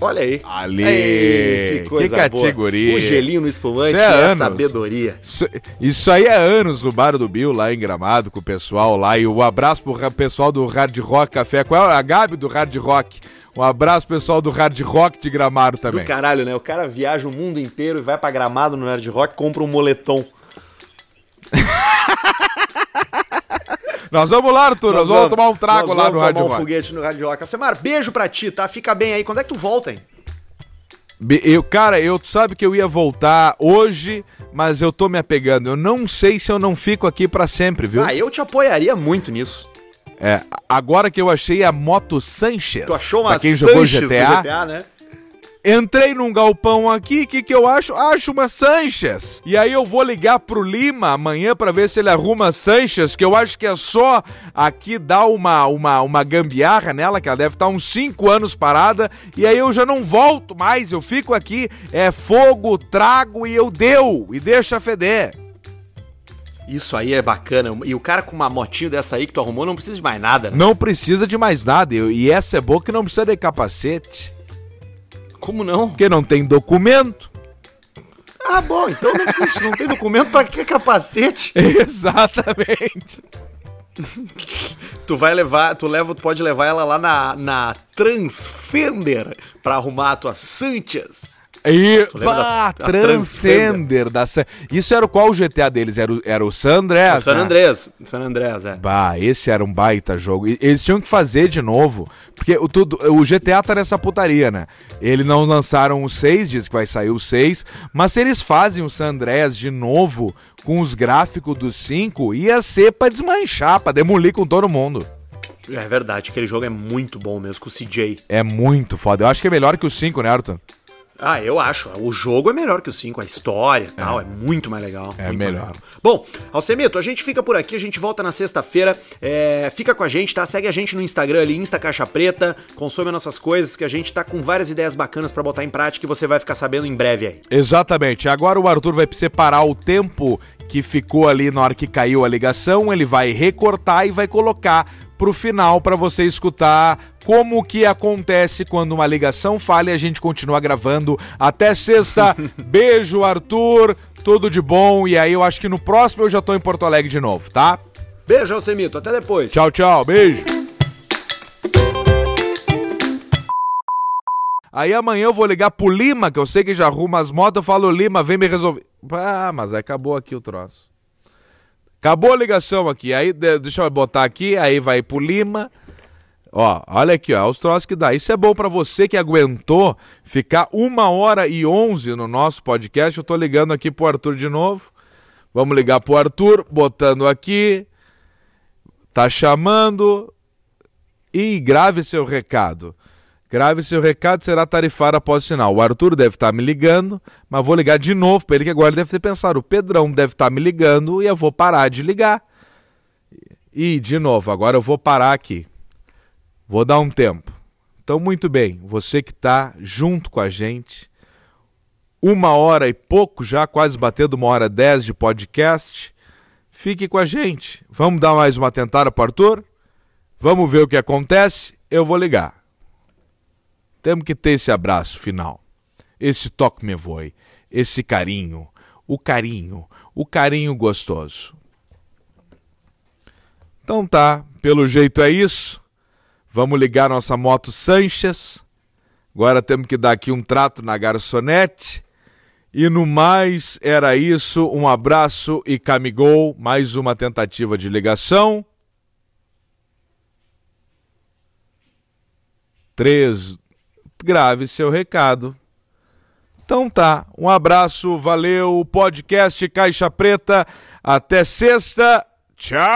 Olha aí. Ali. Ei, Que categoria. boa. O gelinho no espumante Isso é é, sabedoria. Isso, isso aí é anos no bar do Bill, lá em Gramado, com o pessoal lá. E um abraço pro pessoal do Hard Rock Café. Qual é a Gabi do Hard Rock? Um abraço pessoal do Hard Rock de Gramado Do também. caralho, né? O cara viaja o mundo inteiro e vai pra gramado no Nerd Rock, compra um moletom. Nós vamos lá, Arthur. Nós, vamos, tomar um trago nós lá vamos no Hard tomar um foguete no Hard Rock. Alcemar, beijo pra ti, tá? Fica bem aí. Quando é que tu volta, hein? Eu, cara, eu tu sabe que eu ia voltar hoje, mas eu tô me apegando. Eu não sei se eu não fico aqui pra sempre, viu? Ah, eu te apoiaria muito nisso. É, agora que eu achei a moto Sanchez. Tu achou uma pra quem jogou Sanches GTA, do GTA, né? Entrei num galpão aqui, o que, que eu acho? Acho uma Sanches. E aí eu vou ligar pro Lima amanhã pra ver se ele arruma a Sanches, que eu acho que é só aqui dar uma, uma, uma gambiarra nela, que ela deve estar uns 5 anos parada, e aí eu já não volto mais, eu fico aqui, é fogo, trago e eu deu, e deixa feder. Isso aí é bacana. E o cara com uma motinho dessa aí que tu arrumou não precisa de mais nada, né? Não precisa de mais nada, e essa é boa que não precisa de capacete, Como não? porque não tem documento. Ah, bom, então não precisa, não tem documento pra que capacete? Exatamente. Tu vai levar, tu leva, tu pode levar ela lá na, na Transfender pra arrumar a tua Sanchez. E, pá, da- Transcender da Isso era o qual GTA deles? Era o, era o San Andreas, San né? Andreas. San Andreas, é. Bah, esse era um baita jogo. E Eles tinham que fazer de novo. Porque o, tudo, o GTA tá nessa putaria, né? Eles não lançaram o 6, diz que vai sair o 6. Mas se eles fazem o San Andreas de novo, com os gráficos do 5, ia ser pra desmanchar, pra demolir com todo mundo. É verdade, aquele jogo é muito bom mesmo, com o CJ. É muito foda. Eu acho que é melhor que o 5, né, Arthur? Ah, eu acho. O jogo é melhor que o 5, a história e tal, é muito mais legal. É melhor. legal. Bom, Alcemito, a gente fica por aqui, a gente volta na sexta-feira. É, fica com a gente, tá? Segue a gente no Instagram ali, Insta Caixa Preta, consome nossas coisas, que a gente tá com várias ideias bacanas pra botar em prática e você vai ficar sabendo em breve aí. Exatamente. Agora o Arthur vai separar o tempo que ficou ali na hora que caiu a ligação, ele vai recortar e vai colocar pro final para você escutar como que acontece quando uma ligação falha e a gente continua gravando até sexta. Beijo, Arthur. Tudo de bom e aí eu acho que no próximo eu já tô em Porto Alegre de novo, tá? Beijo, Alcemito, até depois. Tchau, tchau. Beijo. Aí amanhã eu vou ligar pro Lima, que eu sei que já arruma as motos, eu falo, Lima, vem me resolver. Ah, mas acabou aqui o troço. Acabou a ligação aqui. Aí de- deixa eu botar aqui, aí vai pro Lima. Ó, olha aqui, ó, os troços que dá. Isso é bom pra você que aguentou ficar uma hora e onze no nosso podcast. Eu tô ligando aqui pro Arthur de novo. Vamos ligar pro Arthur, botando aqui. Tá chamando. E grave seu recado. Grave seu recado, será tarifado após o sinal. O Arthur deve estar me ligando, mas vou ligar de novo para ele, que agora ele deve ter pensado. O Pedrão deve estar me ligando e eu vou parar de ligar. E, de novo, agora eu vou parar aqui. Vou dar um tempo. Então, muito bem, você que está junto com a gente, uma hora e pouco já, quase batendo uma hora dez de podcast, fique com a gente. Vamos dar mais uma tentada para Arthur? Vamos ver o que acontece? Eu vou ligar. Temos que ter esse abraço final, esse toque me voe, esse carinho, o carinho, o carinho gostoso. Então tá, pelo jeito é isso. Vamos ligar nossa moto Sanches. Agora temos que dar aqui um trato na garçonete. E no mais, era isso. Um abraço e camigol. Mais uma tentativa de ligação. Três. Grave seu recado. Então tá. Um abraço, valeu. Podcast Caixa Preta. Até sexta. Tchau!